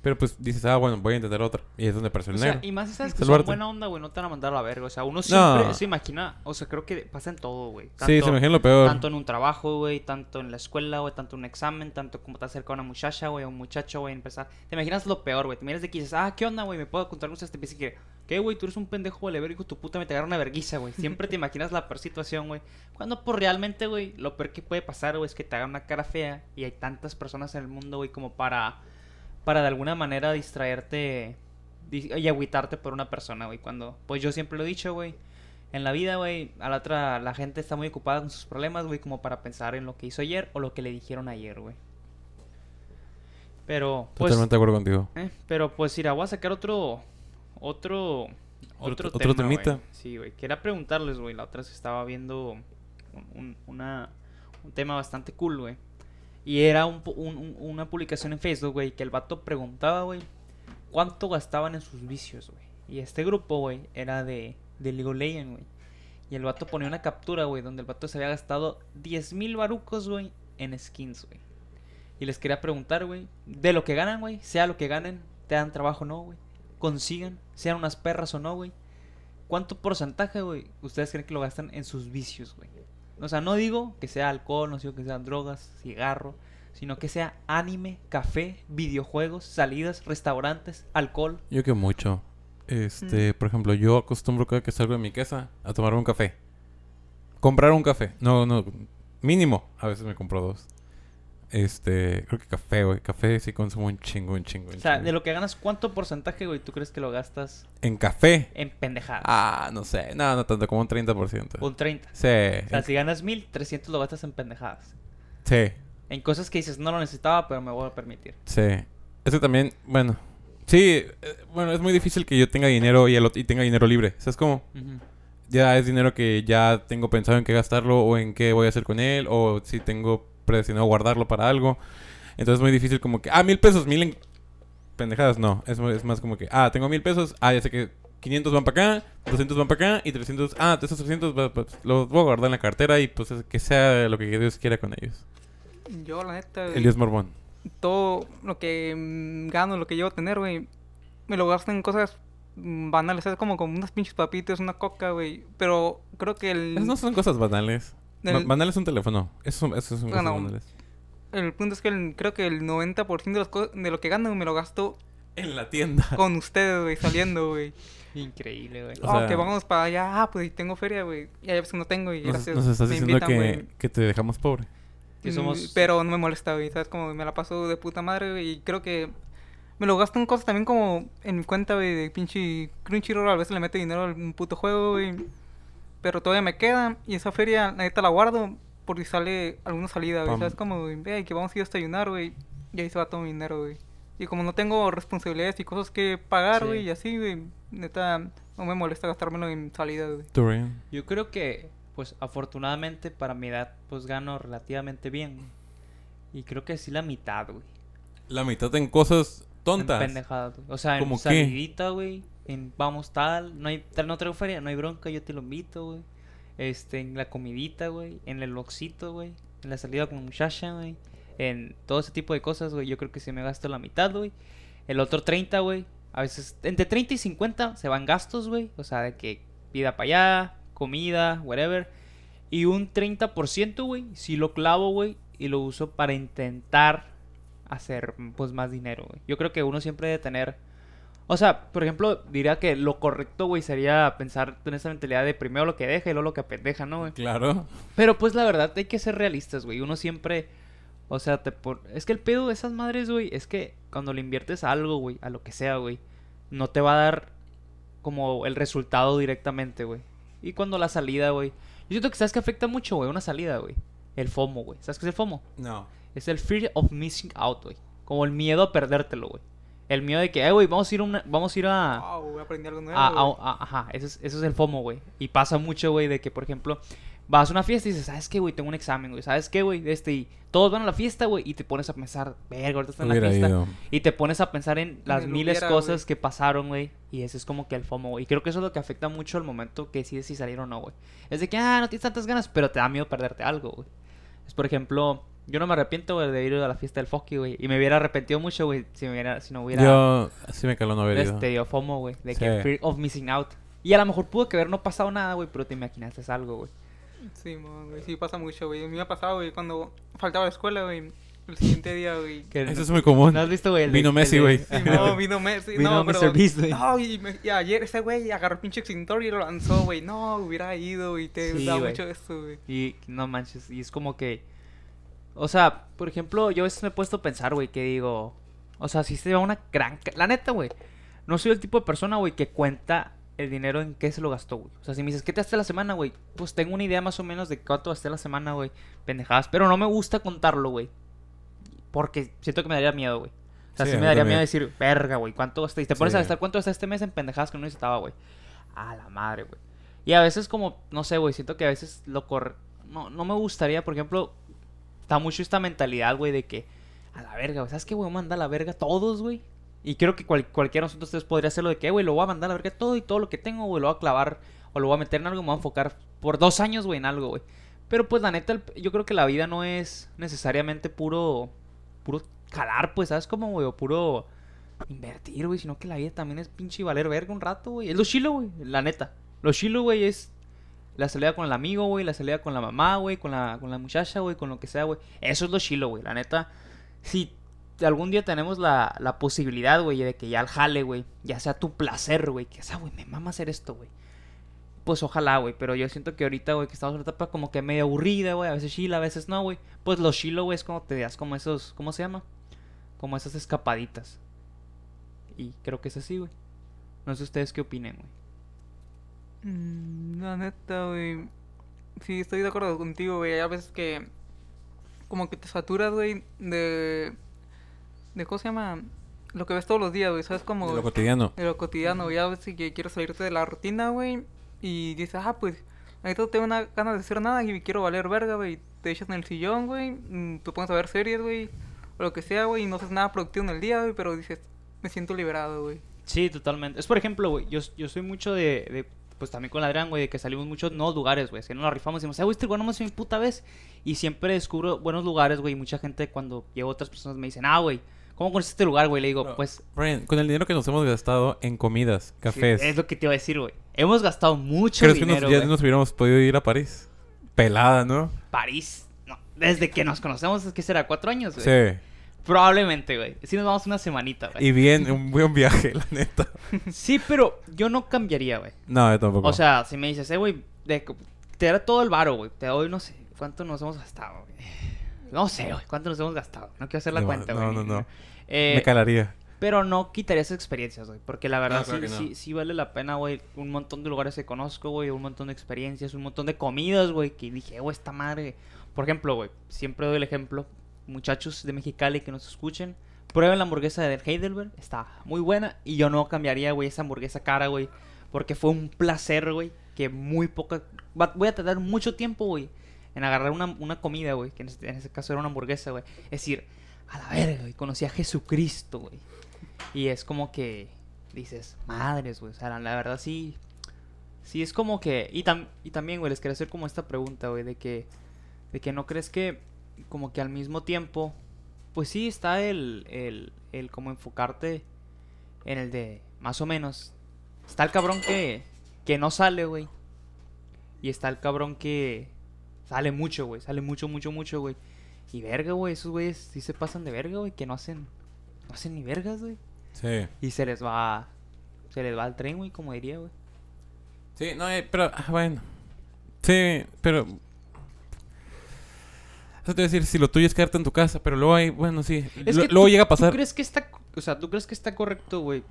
Pero pues dices, ah, bueno, voy a intentar otra. Y es donde aparece el O sea, negro. y más esas que Salvarte. son buena onda, güey, no te van a mandar a la verga. O sea, uno siempre No. se imagina, o sea, creo que pasa en todo, güey. Sí, se imagina lo peor. Tanto en un trabajo, güey, tanto en la escuela, güey, tanto en un examen, tanto como te acerca a una muchacha, güey, a un muchacho, güey, empezar. Te imaginas lo peor, güey. Te miras de que dices, ah, ¿qué onda, güey? ¿Me puedo contar cosas? Te que, ¿qué, güey? Tú eres un pendejo, vale, verga, tu puta, me te agarra una verguiza, güey. Siempre te imaginas la peor situación, güey. Cuando, pues, realmente, güey, lo peor que puede pasar, güey, es que te hagan una cara fea y hay tantas personas en el mundo, güey, como para, para de alguna manera distraerte di- y agüitarte por una persona, güey. Cuando, pues, yo siempre lo he dicho, güey. En la vida, güey, a la otra, la gente está muy ocupada con sus problemas, güey, como para pensar en lo que hizo ayer o lo que le dijeron ayer, güey. Pero, pues, Totalmente de acuerdo contigo. eh, pero pues, mira, voy a sacar otro, otro, Otro- otro, tema. Sí, güey. Quería preguntarles, güey, la otra vez estaba viendo un, un- una, un tema bastante cool, güey. Y era un, una publicación en Facebook, güey, que el vato preguntaba, güey, cuánto gastaban en sus vicios, güey. Y este grupo, güey, era de, de League of Legends, güey. Y el vato ponía una captura, güey, donde el vato se había gastado 10 mil barucos, güey, en skins, güey. Y les quería preguntar, güey, de lo que ganan, güey, sea lo que ganen, te dan trabajo o no, güey. Consigan, sean unas perras o no, güey. ¿Cuánto porcentaje, güey, ustedes creen que lo gastan en sus vicios, güey? O sea, no digo que sea alcohol, no digo que sean drogas, cigarro, sino que sea anime, café, videojuegos, salidas, restaurantes, alcohol. Yo que mucho. Este, por ejemplo, yo acostumbro cada que salgo de mi casa a tomar un café. Comprar un café. No, no. Mínimo. A veces me compro dos. Este, creo que café, güey. Café sí consumo un chingo, un chingo, un O sea, chingo. de lo que ganas, ¿cuánto porcentaje, güey, tú crees que lo gastas En café. en pendejadas? Ah, no sé. No, no tanto, como un 30%. Un 30. Sí. O sea, si ganas 1300 lo gastas en pendejadas. Sí. En cosas que dices, no lo necesitaba, pero me voy a permitir. Sí. Eso también, bueno. Sí, eh, bueno, es muy difícil que yo tenga dinero y, el y tenga dinero libre. ¿Sabes cómo? Ya es dinero que ya tengo pensado en qué gastarlo o en qué voy a hacer con él o si tengo predestinado guardarlo para algo. Entonces es muy difícil como que, ah, mil pesos, mil en pendejadas. No, es, es más como que, ah, tengo mil pesos, ah, ya sé que 500 van para acá, 200 van para acá y 300, ah, de esos 300 va- pues, los voy a guardar en la cartera y pues es- que sea lo que Dios quiera con ellos. Yo, la neta, El Dios Mormón. todo lo que mm, gano, lo que llevo a tener, güey, me lo gasto en cosas mm, banales, es como como unas pinches papitas, una coca, güey. Pero creo que el, Esas no son cosas banales. El- Ba- banal es un teléfono. Eso, eso son cosas Bueno, banales. el punto es que el- creo que el 90% de, co- de lo que gano me lo gasto En la tienda. con ustedes, güey, saliendo, güey. Increíble, güey. Ah, sea- que vamos para allá, ah, pues tengo feria, güey. Y hay veces que no tengo y Nos, gracias. nos estás me diciendo invitan, que, güey. que te dejamos pobre. Que Mm, somos... Pero no me molesta, güey. ¿Sabes? Como me la paso de puta madre, güey. Y creo que me lo gasto en cosas también como en mi cuenta, güey, de pinche Crunchyroll. A veces le mete dinero a un puto juego, güey. Pero todavía me queda. Y esa feria, la neta, la guardo por si sale alguna salida, güey. ¿Sabes? Como, güey, "Ey, que vamos a ir a desayunar, güey. Y ahí se va todo mi dinero, güey. Y como no tengo responsabilidades y cosas que pagar, Sí. güey, y así, güey. Neta, no me molesta gastármelo en salidas, güey. Yo creo que, pues, afortunadamente para mi edad, pues gano relativamente bien. Y creo que sí la mitad, güey. La mitad en cosas En tontas. pendejadas, güey. O sea, en salidita, güey. En vamos tal, no hay tal, no traigo feria, no hay bronca, yo te lo invito, güey. Este, en la comidita, güey. En el loxito, güey. En la salida con muchacha, güey. En todo ese tipo de cosas, güey. Yo creo que sí me gasto la mitad, güey. El otro 30, güey. A veces, entre 30 y 50 se van gastos, güey. O sea, de que vida para allá, comida, whatever. Y un 30%, güey, sí lo clavo, güey. Y lo uso para intentar hacer, pues, más dinero, güey. Yo creo que uno siempre debe tener... O sea, por ejemplo, diría que lo correcto, güey, sería pensar en esa mentalidad de primero lo que deja y luego lo que apendeja, ¿no, güey? Claro. Pero pues la verdad hay que ser realistas, güey. Uno siempre, o sea, te por... es que el pedo de esas madres, güey, es que cuando le inviertes a algo, güey, a lo que sea, güey, no te va a dar como el resultado directamente, güey. Y cuando la salida, güey, yo siento que sabes que afecta mucho, güey, una salida, güey. El FOMO, güey. ¿Sabes qué es el FOMO? No. Es el fear of missing out, güey. Como el miedo a perdértelo, güey. El miedo de que, eh, güey, vamos a ir a una, vamos a ir a Wow, voy a aprender algo nuevo. a- a- a- ajá, eso es, eso es el FOMO, güey. Y pasa mucho, güey, de que, por ejemplo, vas a una fiesta y dices, ¿sabes qué, güey? Tengo un examen, güey. ¿Sabes qué, güey? Este, y todos van a la fiesta, güey, y te pones a pensar, verga, ahorita están en la fiesta. ido. Y te pones a pensar en las el miles hubiera, cosas güey. que pasaron, güey. Y ese es como que el FOMO, güey. Y creo que eso es lo que afecta mucho al momento que decides si salir o no, güey. Es de que, ah, no tienes tantas ganas, pero te da miedo perderte algo, güey. Es, por ejemplo, yo no me arrepiento, güey, de ir a la fiesta del Foki, güey. Y me hubiera arrepentido mucho, güey, si, me hubiera, si no hubiera... Yo sí me caló no haber ido. Este, dio FOMO, güey. De Sí. que fear of missing out. Y a lo mejor pudo que haber no pasado nada, güey, pero te imaginaste algo, güey. Sí, mon, güey, sí pasa mucho, güey. A mí me ha pasado, güey, cuando faltaba la escuela, güey. El siguiente día, güey. Eso es muy común. ¿No has visto, güey? Vino Messi, güey. Sí, no, vino Messi. Vino no, Mr. pero. Beast, güey. No, y, me- y ayer ese güey agarró el pinche extintor y lo lanzó, güey. No, hubiera ido y te Sí, da güey. mucho eso, güey. Y no manches, y es como que. O sea, por ejemplo, yo a veces me he puesto a pensar, güey, que digo. O sea, si se va una gran. La neta, güey. No soy el tipo de persona, güey, que cuenta el dinero en qué se lo gastó, güey. O sea, si me dices, ¿qué te gasté la semana, güey? Pues tengo una idea más o menos de cuánto gasté la semana, güey. Pendejadas. Pero no me gusta contarlo, güey. Porque siento que me daría miedo, güey. O sea, Sí, me daría también. miedo decir, verga, güey, ¿cuánto gasté? Y te pones a gastar cuánto gasté este mes en pendejadas que no necesitaba, güey. A la madre, güey. Y a veces como, no sé, güey, siento que a veces lo corre... No, no me gustaría, por ejemplo, está mucho esta mentalidad, güey, de que a la verga, güey, ¿sabes qué, güey? Manda a la verga todos, güey. Y creo que cual- cualquiera de nosotros podría hacerlo de que, güey, lo voy a mandar a la verga todo y todo lo que tengo, güey, lo voy a clavar o lo voy a meter en algo, me voy a enfocar por dos años, güey, en algo, güey. Pero pues la neta, yo creo que la vida no es necesariamente puro, puro jalar, pues, ¿sabes cómo, güey? O puro invertir, güey, sino que la vida también es pinche valer verga un rato, güey. Es lo chilo, güey, la neta. Lo chilo, güey, es la salida con el amigo, güey, la salida con la mamá, güey, con la, con la muchacha, güey, con lo que sea, güey. Eso es lo chilo, güey, la neta. Si algún día tenemos la, la posibilidad, güey, de que ya el jale, güey, ya sea tu placer, güey, que sea, güey, me mama hacer esto, güey. Pues ojalá, güey, pero yo siento que ahorita, güey, que estamos en una etapa como que medio aburrida, güey, a veces chila, a veces no, güey. Pues lo chilo, güey, es cuando te das como esos, ¿cómo se llama? Como esas escapaditas. Y creo que es así, güey. No sé ustedes qué opinen, güey. Mm, La neta, güey. Sí, estoy de acuerdo contigo, güey. Hay veces que. Como que te saturas, güey, de. de ¿Cómo se llama? Lo que ves todos los días, güey. ¿Sabes? Como. De lo cotidiano. de lo cotidiano, güey. A veces que quieres salirte de la rutina, güey. Y dices, ah, pues. Ahorita no tengo una ganas de hacer nada y quiero valer verga, güey. Te echas en el sillón, güey. mm, Te pones a ver series, güey. O lo que sea, güey. Y no haces nada productivo en el día, güey. Pero dices, me siento liberado, güey. Sí, totalmente. Es por ejemplo, güey, yo, yo soy mucho de, de, pues también con Adrián, güey, de que salimos muchos nuevos lugares, güey. Que no nos rifamos decimos, eh, güey, este lugar no me mi puta vez. Y siempre descubro buenos lugares, güey. Y mucha gente cuando llego otras personas me dicen, ah, güey, ¿cómo conoces este lugar, güey? Le digo, pues, Brian, con el dinero que nos hemos gastado en comidas, sí, cafés, es lo que te iba a decir, güey. Hemos gastado mucho ¿crees que nos, dinero, ya nos hubiéramos podido ir a París? Pelada, ¿no? París, no. Desde que nos conocemos, ¿qué será? ¿Cuatro años, güey? Sí. Probablemente, güey. Sí nos vamos una semanita, güey. Y bien, un buen viaje, la neta. Sí, pero yo no cambiaría, güey. No, yo tampoco. O sea, si me dices, eh, güey, de- te da todo el varo, güey. Te doy, no sé, ¿cuánto nos hemos gastado, güey? No sé, güey, ¿cuánto nos hemos gastado? No quiero hacer la No, cuenta, no, güey. no, no. Eh, me calaría. pero no quitaría esas experiencias, güey. Porque la verdad No, sí, no. sí, sí vale la pena, güey. Un montón de lugares que conozco, güey. Un montón de experiencias, un montón de comidas, güey. Que dije, eh, güey, esta madre. Por ejemplo, güey, siempre doy el ejemplo. Muchachos de Mexicali que nos escuchen. Prueben la hamburguesa de Heidelberg. Está muy buena. Y yo no cambiaría, güey, esa hamburguesa cara, güey. Porque fue un placer, güey. Que muy poca. Voy a tardar mucho tiempo, güey. En agarrar una, una comida, güey. Que en en este caso era una hamburguesa, güey. Es decir, a la verga, güey. Conocí a Jesucristo, güey. Y es como que dices, madres, güey. O sea, la verdad sí. Sí, es como que. Y, tam- y también, güey, les quería hacer como esta pregunta, güey. De que. De que no crees que. Como que al mismo tiempo. Pues sí, está el. El, el como enfocarte. En el de. Más o menos. Está el cabrón que. Que no sale, güey. Y está el cabrón que. Sale mucho, güey. Sale mucho, mucho, mucho, güey. Y verga, güey. Esos güeyes sí se pasan de verga, güey. Que no hacen. No hacen ni vergas, güey. Sí. Y se les va. Se les va el tren, güey, como diría, güey. Sí, no, eh, pero, ah, bueno. Sí, pero. Eso te voy a decir, si lo tuyo es quedarte en tu casa, pero luego hay, bueno, sí. Es Lo- que luego tú- llega a pasar. ¿Tú crees que está. O sea, ¿tú crees que está correcto, güey?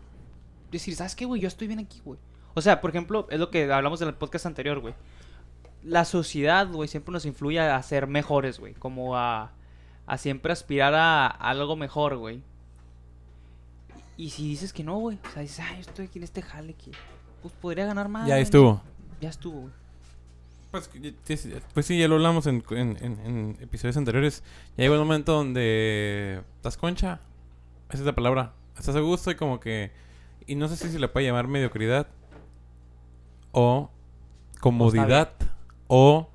Decir, ¿sabes qué, güey? Yo estoy bien aquí, güey. O sea, por ejemplo, es lo que hablamos en el podcast anterior, güey. La sociedad, güey, siempre nos influye a ser mejores, güey. Como a. A siempre aspirar a, a algo mejor, güey. Y si dices que no, güey. O sea, dices, ay, yo estoy aquí en este jale que. Pues podría ganar más. Ya güey". estuvo. Ya estuvo, güey. Pues, pues sí, ya lo hablamos en, en- episodios anteriores. Ya llega un momento donde estás concha. Esa es la palabra. Estás a gusto y como que... Y no sé si se le puede llamar mediocridad. O comodidad. O...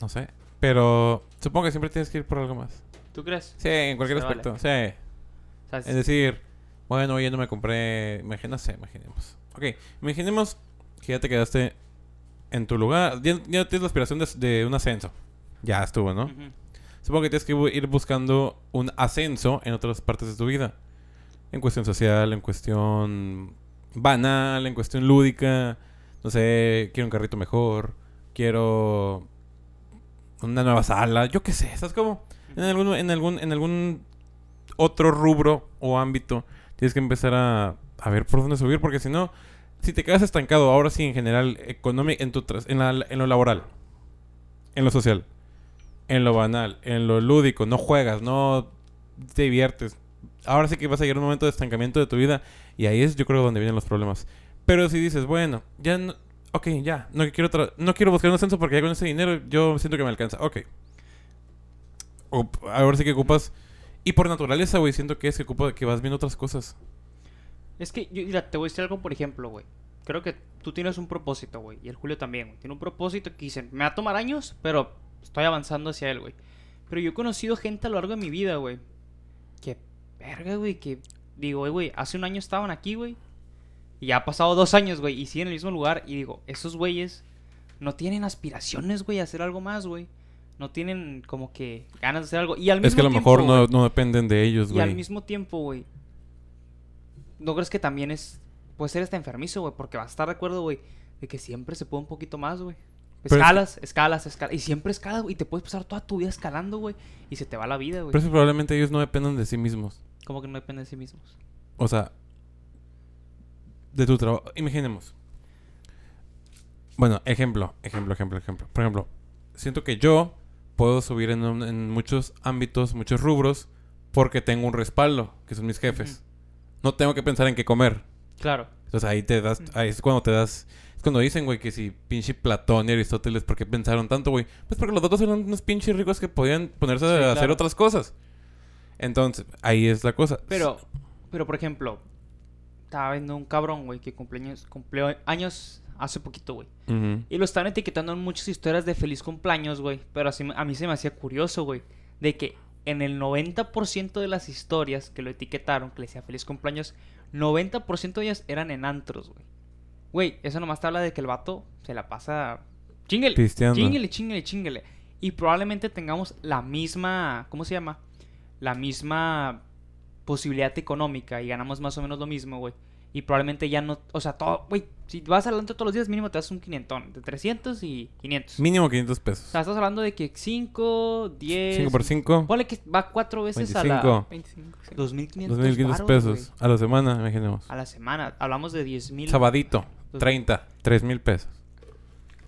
No sé. Pero supongo que siempre tienes que ir por algo más. ¿Tú crees? Sí, en cualquier Se vale. aspecto. Sí. Es decir, bueno, oye, no me compré. Imagina, no sé, imaginemos. Ok, imaginemos que ya te quedaste en tu lugar. Ya, ya tienes la aspiración de, de un ascenso. Ya estuvo, ¿no? Supongo que tienes que ir buscando un ascenso en otras partes de tu vida. En cuestión social, en cuestión banal, en cuestión lúdica. No sé, quiero un carrito mejor. Quiero una nueva sala. Yo qué sé, ¿sabes cómo? En algún, en algún, en algún otro rubro o ámbito tienes que empezar a, a ver por dónde subir. Porque si no, si te quedas estancado ahora sí en general, económico, en, tu en, la- en lo laboral, en lo social, en lo banal, en lo lúdico, no juegas, no te diviertes. Ahora sí que vas a llegar a un momento de estancamiento de tu vida y ahí es yo creo donde vienen los problemas. Pero si dices, bueno, ya no, ok, ya, no quiero, no quiero buscar un ascenso porque ya con ese dinero yo siento que me alcanza. Ok. Ahora sí que ocupas... Y por naturaleza, güey, siento que es que ocupa que vas viendo otras cosas. Es que, yo, mira, te voy a decir algo, por ejemplo, güey. Creo que tú tienes un propósito, güey. Y el Julio también, güey. Tiene un propósito que dicen, me va a tomar años, pero estoy avanzando hacia él, güey. Pero yo he conocido gente a lo largo de mi vida, güey. Que, verga, güey, que digo, "Eh, güey, hace un año estaban aquí, güey. Y ya ha pasado dos años, güey. Y siguen en el mismo lugar. Y digo, esos güeyes no tienen aspiraciones, güey, a hacer algo más, güey. No tienen como que ganas de hacer algo. Y al mismo Es que a lo tiempo, mejor no, güey, no dependen de ellos, y al güey. mismo tiempo, güey. ¿No crees que también es. Puede ser hasta enfermizo, güey? Porque vas a estar de acuerdo, güey. De que siempre se puede un poquito más, güey. Pero es que- Escalas, escalas, escalas. Y siempre escalas, güey. Y te puedes pasar toda tu vida escalando, güey. Y se te va la vida, güey. Pero es que probablemente ellos no dependan de sí mismos. Como que no depende de sí mismos. O sea, de tu trabajo. Imaginemos. Bueno, ejemplo, ejemplo, ejemplo, ejemplo. Por ejemplo, siento que yo puedo subir en, en muchos ámbitos, muchos rubros, porque tengo un respaldo, que son mis jefes. No tengo que pensar en qué comer. Claro. Entonces ahí te das, ahí es cuando te das, es cuando dicen, güey, que si pinche Platón y Aristóteles, ¿por qué pensaron tanto, güey? Pues porque los dos eran unos pinches ricos que podían ponerse Sí, a hacer otras cosas. Entonces, ahí es la cosa. Pero, pero por ejemplo, estaba viendo un cabrón, güey, que cumpleaños, cumplió años hace poquito, güey. Y lo estaban etiquetando en muchas historias de feliz cumpleaños, güey. Pero así, a mí se me hacía curioso, güey. De que en el 90% de las historias que lo etiquetaron, que le decía feliz cumpleaños, 90% de ellas eran en antros, güey. Güey, eso nomás te habla de que el vato se la pasa... Chingale, Pisteando. chingale, chingale, chingale. Y probablemente tengamos la misma... ¿Cómo se llama? La misma posibilidad económica y ganamos más o menos lo mismo, güey. Y probablemente ya no... O sea, todo... Güey, si vas al antro todos los días, mínimo te das un 500. De 300 y 500. Mínimo 500 O pesos. sea, estás hablando de que 5, 10... 5 por 5, Ponle que va cuatro veces a la... 25, 25, sí. 2500 2.500 varos, pesos güey, a la semana, imaginemos. A la semana. Hablamos de 10 mil... Sabadito, Dos- 30, 3 mil pesos.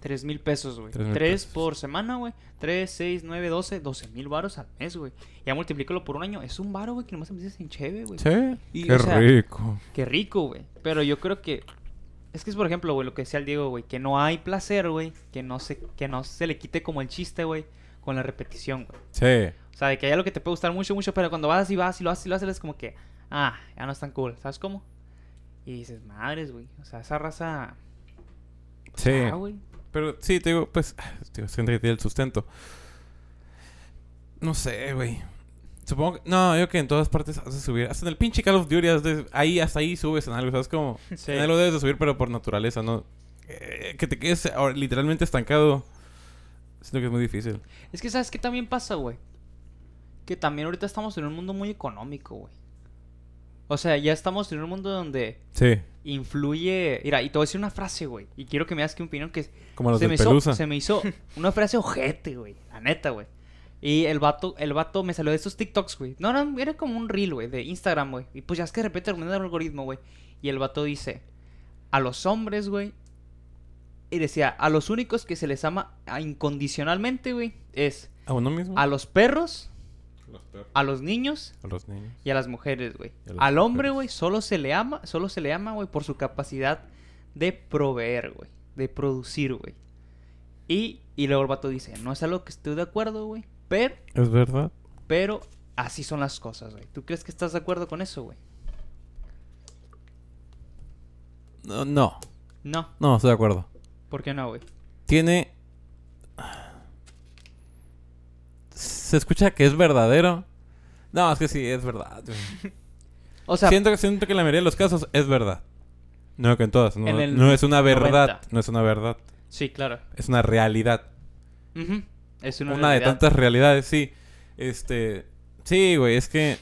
3 mil pesos, güey. Tres mil 3 pesos. por semana, güey. 3, 6, 9, 12, 12 mil varos al mes, güey. Ya multiplícalo por un año. Es un varo, güey, que nomás empiezas en cheve, güey. Sí, Y, qué o sea, rico. Qué rico, güey. Pero yo creo que... Es que es, por ejemplo, güey, lo que decía el Diego, güey. Que no hay placer, güey. Que no se, que no se le quite como el chiste, güey. Con la repetición, güey. Sí, O sea, de que hay algo que te puede gustar mucho, mucho. Pero cuando vas y vas y lo haces y lo haces, es como que... Ah, ya no es tan cool. ¿Sabes cómo? Y dices, madres, güey. O sea, esa raza... sí. Ah, güey. Pero sí, te digo, pues, tío, es gente que tiene el sustento. No sé, güey. Supongo que, no, yo que en todas partes haces subir. Hasta en el pinche Call of Duty, de- ahí, hasta ahí subes en algo, ¿sabes? Como, Sí. en algo debes de subir, pero por naturaleza, ¿no? Eh, que te quedes ahora literalmente estancado. Siento que es muy difícil. Es que, ¿sabes qué también pasa, güey? Que también ahorita estamos en un mundo muy económico, güey. O sea, ya estamos en un mundo donde Sí, influye... Mira, y te voy a decir una frase, güey. Y quiero que me das que opinión que como los se, me hizo, se me hizo una frase ojete, güey. La neta, güey. Y el vato, el vato me salió de estos TikToks, güey. No, no, era como un reel, güey, de Instagram, güey. Y pues ya es que de repente terminó el algoritmo, güey. Y el vato dice, a los hombres, güey. Y decía, a los únicos que se les ama incondicionalmente, güey, es ¿A uno mismo? a los perros, los a los niños A los niños. y a las mujeres, güey. Al hombre, güey, solo se le ama, solo se le ama, güey, por su capacidad de proveer, güey, de producir, güey. Y, y luego el vato dice, no es algo que estoy de acuerdo, güey. Pero, Es verdad. pero así son las cosas, güey. ¿Tú crees que estás de acuerdo con eso, güey? No, no, No. no, estoy de acuerdo. ¿Por qué no, güey? Tiene. Se escucha que es verdadero. No, es que sí, es verdad. O sea, siento, que, siento que en la mayoría de los casos es verdad. No que en todas. No, En el no es una verdad. 90. No es una verdad. sí, claro. Es una realidad. Es una, Una, de tantas realidades, sí. Este. Sí, güey, es que.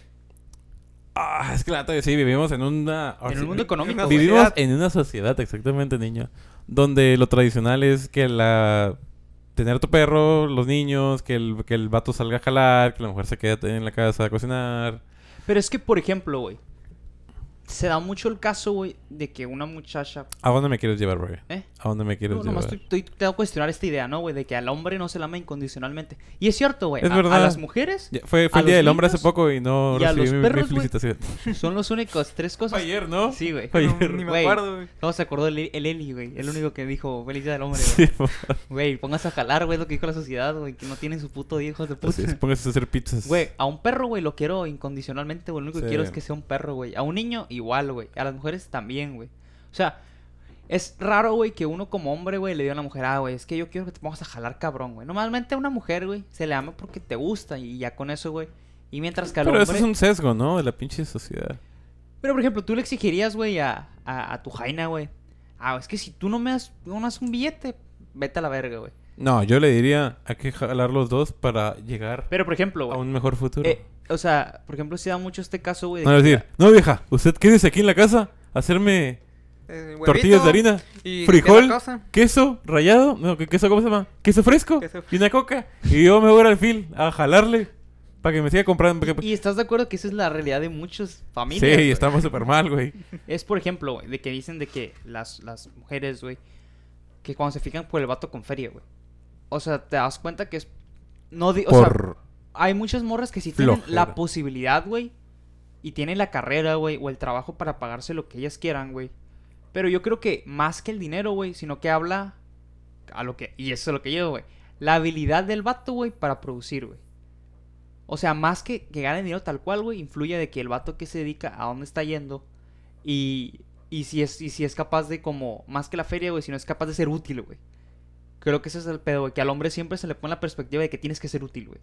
Ah, es que la sí, vivimos en una. En un mundo económico. Vivimos en una sociedad, exactamente, niño. Donde lo tradicional es que la. Tener tu perro, los niños, que el, que el vato salga a jalar, que la mujer se quede en la casa a cocinar. Pero es que, por ejemplo, güey, se da mucho el caso, güey, de que una muchacha... ¿A dónde me quieres llevar, güey? ¿Eh? ¿A dónde me quieres No, llevar? nomás estoy, te voy a cuestionar esta idea, ¿no, güey? De que al hombre no se le ama incondicionalmente. Y es cierto, güey. Es a- verdad. A, las mujeres Ya, fue fue a el Día los del Hombre hace poco y no y a recibí los mi, mi perros, felicitación. son los únicos tres cosas... Fue ayer, ¿no? Sí, güey. Fue No, ayer. ni me acuerdo, güey. ¿Cómo se acordó el, el Eli, güey? El único que dijo feliz día del hombre, güey. Sí, Güey, póngase a jalar, güey, es lo que dijo la sociedad, güey. Que no tienen su puto día, hijos de puta. Así es, póngase a hacer pizzas. Güey, a un perro, güey, lo quiero incondicionalmente, güey. Lo único que Sí. quiero es que sea un perro, güey. A un niño, igual, güey. A las mujeres también, güey. O sea, es raro, güey, que uno como hombre, güey, le diga a una mujer, ah, güey, es que yo quiero que te pongas a jalar cabrón, güey. Normalmente a una mujer, güey, se le ama porque te gusta y ya con eso, güey. Y mientras que al Pero hombre... eso es un sesgo, ¿no? De la pinche sociedad. Pero, por ejemplo, tú le exigirías, güey, a, a, a tu jaina, güey. Ah, es que si tú no me das, no me das un billete, vete a la verga, güey. No, yo le diría, hay que jalar los dos para llegar Pero, por ejemplo, a güey. un mejor futuro. eh, o sea, por ejemplo, se da mucho este caso, güey. de no, que- decir, no vieja, usted quédese aquí en la casa a hacerme Eh, tortillas de harina, y frijol, la queso rallado, no, ¿qué queso cómo se llama? Queso fresco Queso- y una coca. Y yo me voy al fil a jalarle para que me siga comprando. porque- Y estás de acuerdo que esa es la realidad de muchas familias. sí, güey? estamos súper mal, güey. Es, por ejemplo, güey, de que dicen de que las, las mujeres, güey, que cuando se fijan por el vato con feria, güey. O sea, te das cuenta que es. No di- o sea, Por... hay muchas morras que sí tienen Flojera. la posibilidad, güey. Y tienen la carrera, güey, o el trabajo para pagarse lo que ellas quieran, güey. Pero yo creo que más que el dinero, güey, sino que habla a lo que... Y eso es lo que yo, güey. La habilidad del vato, güey, para producir, güey. O sea, más que, que gane dinero tal cual, güey, influye de que el vato que se dedica a dónde está yendo. Y, y, si es, y si es capaz de como... Más que la feria, güey, si no es capaz de ser útil, güey. Creo que ese es el pedo, güey. Que al hombre siempre se le pone la perspectiva de que tienes que ser útil, güey.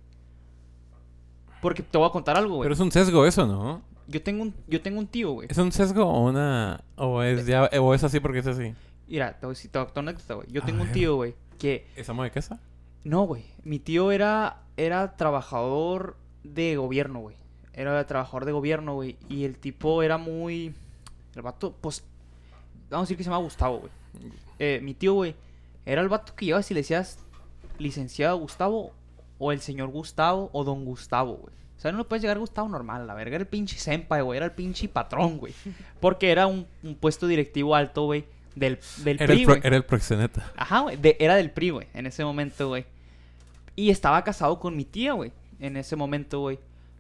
Porque te voy a contar algo, güey. Pero es un sesgo eso, ¿no? Yo tengo un, yo tengo un tío, güey. ¿Es un sesgo o una... o es ya... o es asy porque es así? Mira, te voy a contar una anécdota, güey. Yo tengo un tío, güey, que... ¿Es amo de casa? No, güey. Mi tío era, era trabajador de gobierno, güey. Era trabajador de gobierno, güey. Y el tipo era muy... El vato, pues... Vamos a decir que se llama Gustavo, güey. Eh, mi tío, güey, era el vato que llevas y le decías licenciado Gustavo o el señor Gustavo o don Gustavo, güey. O sea, no le puedes llegar a Gustavo normal, la verga. Era el pinche senpai, güey. Era el pinche patrón, güey. Porque era un, un puesto directivo alto, güey. Del, del Era PRI, el, pro- era el proxeneta. Ajá, güey. de- Era del PRI, güey. En ese momento, güey. Y estaba casado con mi tía, güey. En ese momento, güey.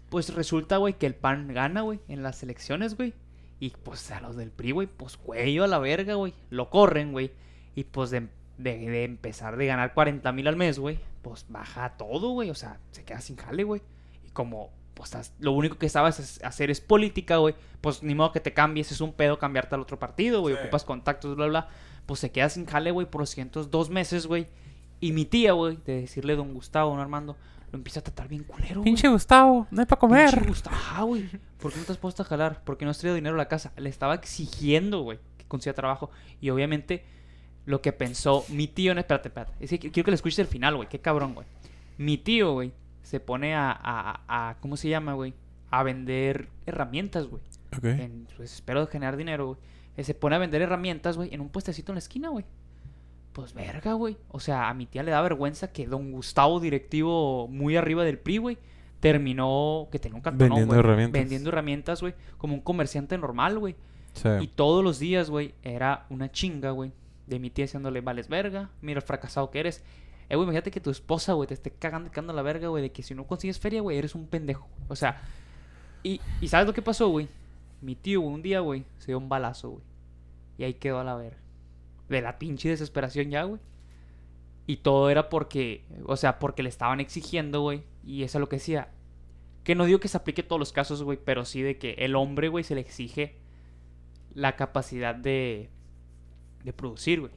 Pues resulta, güey, que el PAN gana, güey. En las elecciones, güey. Y pues a los del PRI, güey. Pues cuello a la verga, güey. Lo corren, güey. Y pues de, de, de empezar de ganar 40 mil al mes, güey. Pues baja todo, güey. O sea, se queda sin jale, güey. Y como, pues lo único que sabes es- hacer es política, güey. Pues ni modo que te cambies. Es un pedo cambiarte al otro partido, güey. Sí. Ocupas contactos, bla, bla. Pues se queda sin jale, güey, por los siguientes dos meses, güey. Y mi tía, güey, de decirle don Gustavo, don Armando, lo empieza a tratar bien culero, güey. Pinche Gustavo, no hay para Pinche comer. Gustavo, ajá, güey. ¿Por qué no te has puesto a jalar? ¿Por qué no has traído dinero a la casa? Le estaba exigiendo, güey, que consiga trabajo. Y obviamente, lo que pensó mi tío... No, espérate, espérate. Es que quiero que le escuches el final, güey. Qué cabrón, güey. Mi tío, güey, se pone a, a, a- ¿Cómo se llama, güey? A vender herramientas, güey. Ok. En su desespero de generar dinero, güey. eh, Se pone a vender herramientas, güey, en un puestecito en la esquina, güey. Pues verga, güey. O sea, a mi tía le da vergüenza que don Gustavo, directivo muy arriba del PRI, güey, terminó que tenía un cartonón, Vendiendo güey, herramientas. Vendiendo herramientas, güey, como un comerciante normal, güey. Sí. Y todos los días, güey, era una chinga, güey, de mi tía diciéndole, vales verga, mira el fracasado que eres. Eh, güey, imagínate que tu esposa, güey, te esté cagando, cagando la verga, güey, de que si no consigues feria, güey, eres un pendejo. O sea, y, y ¿sabes lo que pasó, güey? Mi tío, un día, güey, se dio un balazo, güey. Y ahí quedó a la verga. De la pinche desesperación ya, güey. Y todo era porque, o sea, porque le estaban exigiendo, güey. Y eso es lo que decía. Que no digo que se aplique todos los casos, güey, pero sí de que el hombre, güey, se le exige la capacidad de, de producir, güey.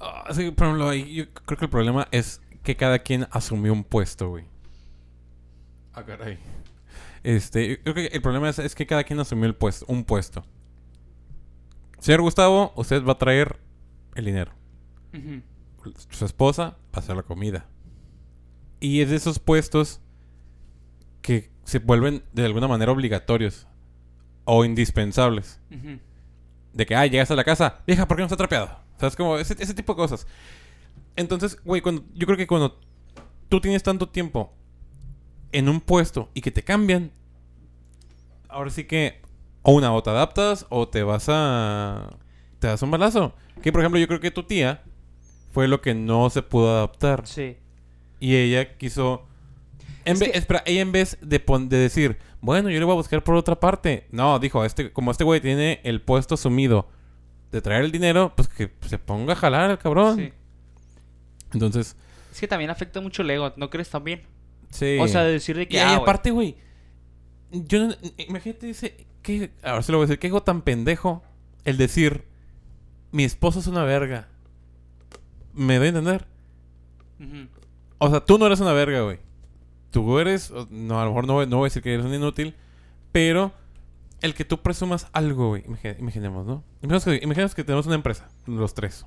Ah, sí, por ejemplo, ahí yo creo que el problema es que cada quien asumió un puesto, güey. Ah, caray. Este, yo creo que el problema es, es que cada quien asumió el puesto, un puesto. Señor Gustavo, usted va a traer el dinero. Ujú. Su esposa va a hacer la comida. Y es de esos puestos que se vuelven de alguna manera obligatorios o indispensables. Ujú. De que, ah, llegas a la casa, vieja, ¿por qué no está trapeado? ¿Sabes? Como ese, ese tipo de cosas. Entonces, güey, cuando, yo creo que cuando tú tienes tanto tiempo en un puesto y que te cambian, ahora sí que o una o te adaptas o te vas a... te das un balazo. Que, por ejemplo, yo creo que tu tía fue lo que no se pudo adaptar. Sí. Y ella quiso... En Es vez, que- espera, ella en vez de, pon- de decir, bueno, yo le voy a buscar por otra parte. No, dijo, este, como este güey tiene el puesto asumido de traer el dinero, pues que se ponga a jalar el cabrón. Sí. Entonces, Es que también afecta mucho el ego, ¿no crees también? sí. O sea, de decir de y, que. y ah, aparte, güey, yo no- imagínate dice, que, ahora se lo voy a decir, qué ego tan pendejo el decir, mi esposo es una verga. ¿Me doy a entender? O sea, tú no eres una verga, güey. Tú eres, no, a lo mejor no, no voy a decir que eres un inútil, pero el que tú presumas algo, güey, imagi- imaginemos, ¿no? Imaginemos que, tenemos una empresa, los tres.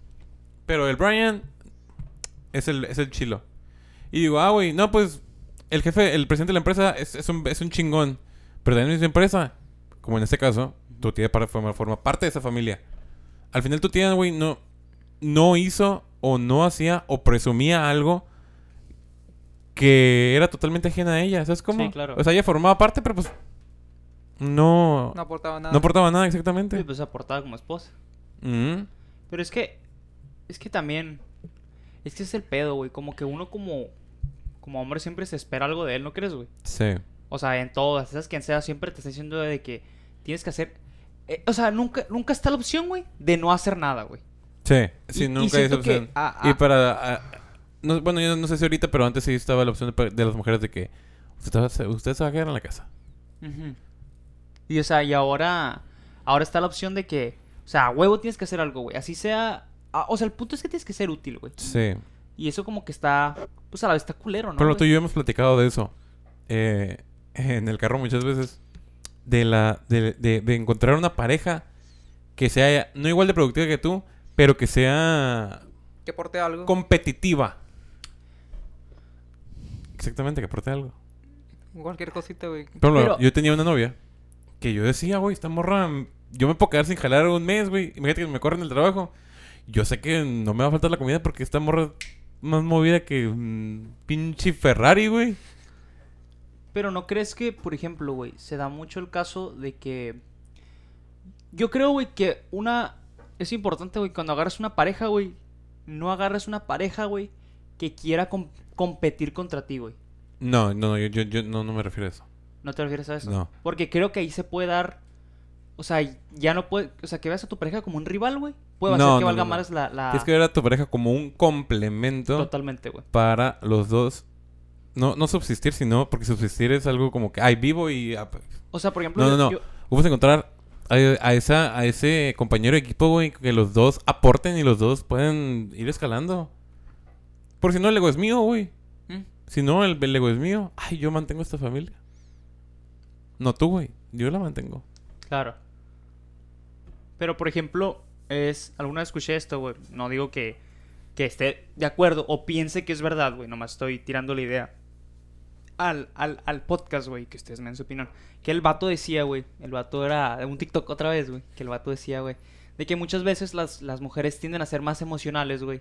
Pero el Brian es el, es el chilo. Y digo, ah, güey, no, pues el jefe, el presidente de la empresa es, es un, es un chingón. Pero también es mi empresa. Como en este caso, tu tía para, forma, forma parte de esa familia. Al final tu tía, güey, no, no hizo o no hacía o presumía algo que era totalmente ajena a ella. ¿Sabes cómo? Sí, claro. O sea, ella formaba parte, pero pues no, No aportaba nada. no aportaba nada exactamente. Sí, pues aportada como esposa. Mm. Pero es que. Es que también. Es que es el pedo, güey. Como que uno como. Como hombre siempre se espera algo de él, ¿no crees, güey? Sí. O sea, en todas, esas quien sea, siempre te está diciendo de que tienes que hacer. eh, o sea, nunca, nunca está la opción, güey, de no hacer nada, güey. Sí, sí, Y- y nunca hay esa que opción. Y para... no, bueno, yo no sé si ahorita, pero antes sí estaba la opción de, de las mujeres de que usted, usted se va a quedar en la casa. Y o sea, y ahora. Ahora está la opción de que. O sea, a huevo tienes que hacer algo, güey. Así sea. o sea, el punto es que tienes que ser útil, güey. Sí. Y eso como que está. Pues a la vez está culero, ¿no? Pero tú y yo hemos platicado de eso. eh, en el carro muchas veces. De la... De, de- de encontrar una pareja que sea no igual de productiva que tú, pero que sea Que aporte algo. competitiva. Exactamente, que aporte algo. Cualquier cosita, güey. Por ejemplo, Pero- yo tenía una novia que yo decía, güey, esta morra, yo me puedo quedar sin jalar un mes, güey. Imagínate que me corren del trabajo. Yo sé que no me va a faltar la comida porque esta morra más movida que un pinche Ferrari, güey. Pero no crees que, por ejemplo, güey, se da mucho el caso de que. Yo creo, güey, que una. Es importante, güey, cuando agarras una pareja, güey. No agarras una pareja, güey, que quiera com- competir contra ti, güey. No, no, no, yo, yo, yo no, no me refiero a eso. ¿No te refieres a eso? No. Porque creo que ahí se puede dar. O sea, ya no puede. O sea, que veas a tu pareja como un rival, güey. Puede No, hacer que no, valga no, más la. la... Tienes que ver a tu pareja como un complemento Totalmente, güey. para los dos. No, no subsistir, sino porque subsistir es algo como que, ay, vivo y... ah, pues, O sea, por ejemplo. No, no, yo- no. yo- Vamos a encontrar a, a esa, a ese compañero de equipo, güey, que los dos aporten y los dos pueden ir escalando. Por si no, el ego es mío, güey. ¿Mm? Si no, el, el ego es mío. Ay, yo mantengo esta familia. No tú, güey. Yo la mantengo. Claro. Pero, por ejemplo, es... Alguna vez escuché esto, güey. No digo que, que esté de acuerdo o piense que es verdad, güey. Nomás estoy tirando la idea. Al, al, al podcast, güey, que ustedes me den su opinión. Que el vato decía, güey. El vato era un TikTok otra vez, güey. Que el vato decía, güey. De que muchas veces las, las mujeres tienden a ser más emocionales, güey.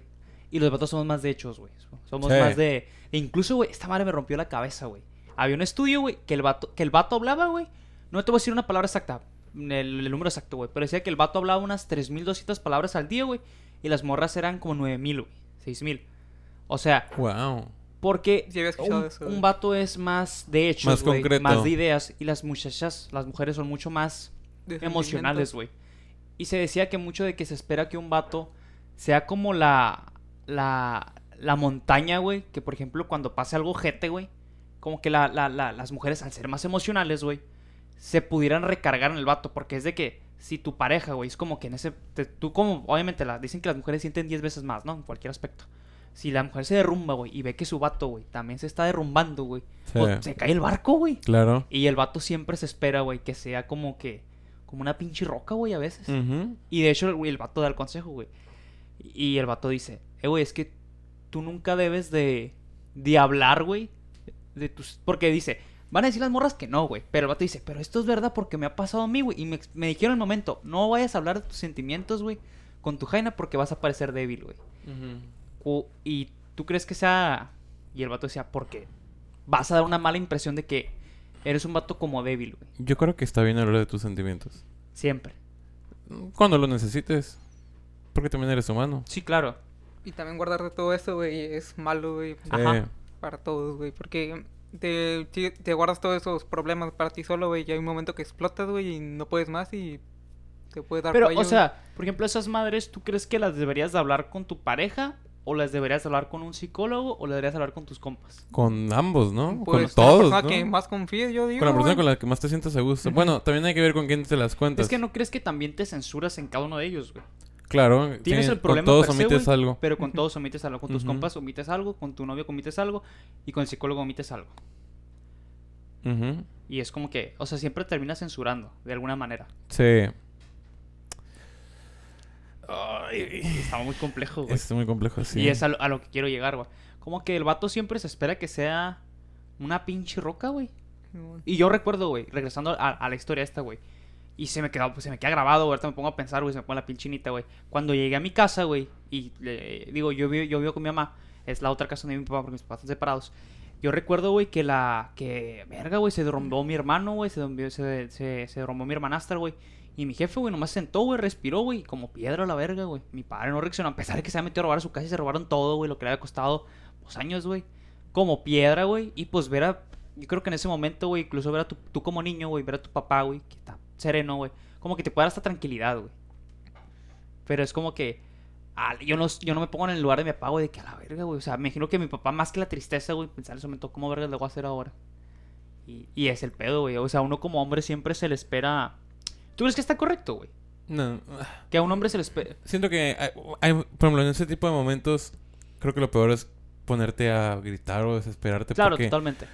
Y los vatos somos más de hechos, güey. Somos Sí. más de... e incluso, güey, esta madre me rompió la cabeza, güey. Había un estudio, güey, que el vato, que el vato hablaba, güey. No te voy a decir una palabra exacta, el, el número exacto, güey. Pero decía que el vato hablaba unas 3.200 palabras al día, güey. Y las morras eran como 9.000, güey. 6.000. O sea, Wow. porque Sí había escuchado un, eso, un vato es más de hechos, Más güey, concreto. Más de ideas. Y las muchachas, las mujeres son mucho más emocionales, güey. Y se decía que mucho de que se espera que un vato sea como la la, la montaña, güey, que por ejemplo cuando pase algo jete, güey, como que la, la- la- las mujeres al ser más emocionales, güey, se pudieran recargar en el vato, porque es de que si tu pareja, güey, es como que en ese, te- tú como, obviamente, la, dicen que las mujeres sienten 10 veces más, ¿no? En cualquier aspecto. Si la mujer se derrumba, güey, y ve que su vato, güey, también se está derrumbando, güey, Sí. pues se cae el barco, güey. Claro. Y el vato siempre se espera, güey, que sea como que, como una pinche roca, güey, a veces. Y de hecho, güey, el vato da el consejo, güey. Y el vato dice, eh, güey, es que tú nunca debes de, de hablar, güey, de tus... Porque dice, van a decir las morras que no, güey. Pero el vato dice, pero esto es verdad porque me ha pasado a mí, güey. Y me, me dijeron en el momento, no vayas a hablar de tus sentimientos, güey, con tu jaina porque vas a parecer débil, güey. Y tú crees que sea... Y el vato decía, porque vas a dar una mala impresión de que eres un vato como débil, güey. Yo creo que está bien hablar de tus sentimientos. Siempre. Cuando lo necesites. Porque también eres humano. Sí, claro. Y también guardar de todo eso, güey, es malo, güey, Ajá. Eh, para todos, güey. Porque te, te, guardas todos esos problemas para ti solo, güey. Y hay un momento que explotas, güey, y no puedes más y te puedes dar Pero, cuello, o sea, por ejemplo, esas madres, ¿tú crees que las deberías de hablar con tu pareja? ¿O las deberías de hablar con un psicólogo? ¿O las deberías de hablar con tus compas? con ambos, ¿no? Pues, con con todos. la persona ¿no? que más confíes, yo digo, Con la persona con la que más te sientas a gusto. Bueno, también hay que ver con quién te las cuentas. Es que no crees que también te censuras en cada uno de ellos, güey. Claro. Tienes el problema Con todos per se, omites algo. Pero con todos omites algo. Con tus compas omites algo, con tu novio omites algo y con el psicólogo omites algo. Ujú. Y es como que, o sea, siempre terminas censurando, de alguna manera. Sí. Ay, Estaba muy complejo, güey. es muy complejo, sí. Y es a lo, a lo que quiero llegar, güey. Como que el vato siempre se espera que sea una pinche roca, güey. Y yo recuerdo, güey, regresando a, a la historia esta, güey. Y se me quedó, pues se me queda grabado, güey. Ahorita me pongo a pensar, güey, se me pone la pinchinita, güey. Cuando llegué a mi casa, güey, y digo, yo vivo, yo vivo con mi mamá. Es la otra casa de mi papá porque mis papás están separados. Yo recuerdo, güey, que la. Que, verga, güey, se derrumbó mi hermano, güey. Se, se, se, se derrumbó mi hermanastra, güey. Y mi jefe, güey, nomás se sentó, güey, respiró, güey, como piedra a la verga, güey. Mi padre no reaccionó, a pesar de que se había metido a robar a su casa y se robaron todo, güey, lo que le había costado, pues, años, güey. Como piedra, güey. Y pues ver a. Yo creo que en ese momento, güey, incluso ver a tu, tú como niño, güey, ver a tu papá, güey, que está sereno, güey. Como que te puede dar hasta tranquilidad, güey. Pero es como que. ah, yo, no, yo no me pongo en el lugar de mi papá, güey, de que a la verga, güey. O sea, me imagino que mi papá, más que la tristeza, güey, pensar en ese momento, ¿cómo verga le voy a hacer ahora? Y, y es el pedo, güey. O sea, uno como hombre siempre se le espera. ¿Tú crees que está correcto, güey? No, Que a un hombre se le espera. siento que hay, hay- por ejemplo, en ese tipo de momentos, creo que lo peor es ponerte a gritar o desesperarte. Claro, porque totalmente.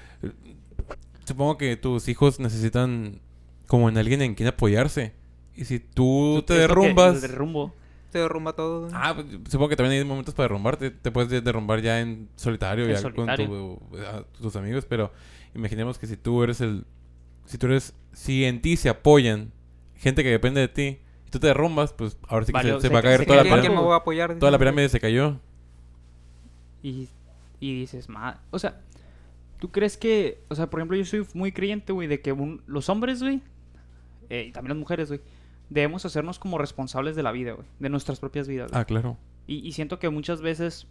supongo que tus hijos necesitan como en alguien en quien apoyarse. Y si tú, te derrumbas... el derrumbo. Se derrumba todo. Ah, pues, supongo que también hay momentos para derrumbarte. Te puedes de- derrumbar ya en solitario, En ya solitario. con tu- a- tus amigos, pero imaginemos que si tú eres el... Si tú eres... Si en ti se apoyan gente que depende de ti y tú te derrumbas, pues ahora sí que se, se se va a ca- caer se toda la, cayó ¿Quién el me pirámide. voy a apoyar? Toda la pirámide se cayó. Y, y dices, ma... O sea, ¿tú crees que... O sea, por ejemplo, yo soy muy creyente, güey, de que un- los hombres, güey, eh, y también las mujeres, güey, debemos hacernos como responsables de la vida, güey. De nuestras propias vidas. güey. Ah, claro. Y, y siento que muchas veces,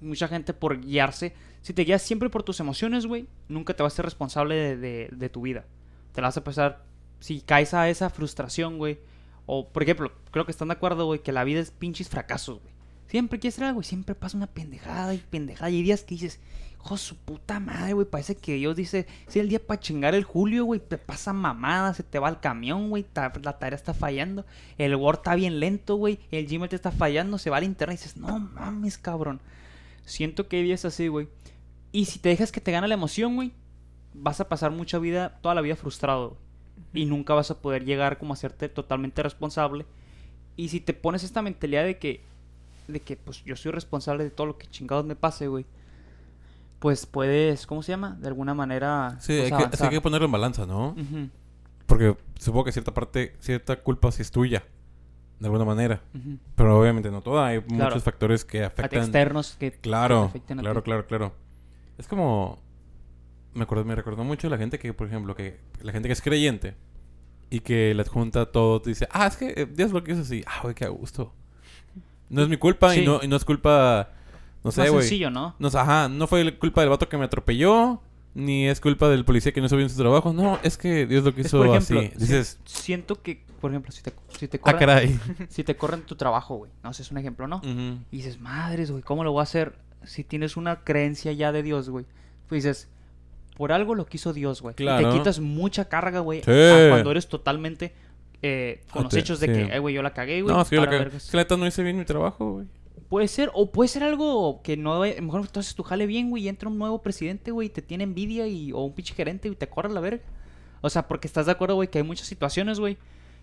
mucha gente por guiarse, si te guías siempre por tus emociones, güey, nunca te vas a ser responsable de, de- de tu vida. Te la vas a pasar, si caes a esa frustración, güey. O, por ejemplo, creo que están de acuerdo, güey, que la vida es pinches fracasos, güey. Siempre quieres hacer algo y siempre pasa una pendejada y pendejada. Y hay días que dices, hijo su puta madre, güey. Parece que Dios dice, si el día para chingar el Julio, güey. Te pasa mamada, se te va el camión, güey. La tarea está fallando. El Word está bien lento, güey. El Gmail te está fallando. Se va al internet y dices, no mames, cabrón. Siento que hay días así, güey. Y si te dejas que te gane la emoción, güey, vas a pasar mucha vida, toda la vida frustrado. Y nunca vas a poder llegar como a hacerte totalmente responsable. Y si te pones esta mentalidad de que, de que pues yo soy responsable de todo lo que chingados me pase, güey. Pues puedes, ¿cómo se llama? De alguna manera. Sí, pues, hay que, sí avanzar. hay que ponerlo en balanza, ¿no? Porque supongo que cierta parte, cierta culpa sí es tuya. De alguna manera. Pero obviamente no toda. Hay Claro. muchos factores que afectan. Externos que, que te Claro, afecten a claro, ti. claro, claro. Es como... Me, acuerdo, me recordó mucho la gente que, por ejemplo, que la gente que es creyente y que le adjunta todo, te dice, ah, es que eh, Dios lo quiso así. Ah, güey, qué a gusto. No es mi culpa Sí. y, no, y no es culpa, no sé, Más sencillo, ¿no? No, ajá, no fue culpa del vato que me atropelló, ni es culpa del policía que no hizo bien su trabajo. No, es que Dios lo Es, quiso ejemplo, así. Dices, siento que por ejemplo, si te, si te Ah, corren, caray. si te corren tu trabajo, güey. No sé, es un ejemplo, ¿no? Ujú. Y dices, madres, güey, ¿cómo lo voy a hacer si tienes una creencia ya de Dios, güey? Pues dices, por algo lo quiso Dios, güey. Y Claro. te quitas mucha carga, güey, Sí. cuando eres totalmente eh, con Ah, los hechos de sí. que, güey, yo la cagué, güey. No, es que yo la cagué. vergas". Es que la neta no hice bien mi trabajo, güey. Puede ser, o puede ser algo que no, mejor tú haces tu jale bien, güey, y entra un nuevo presidente, güey, y te tiene envidia, y, o un pinche gerente, y te corre a la verga. O sea, porque estás de acuerdo, güey, que hay muchas situaciones, güey,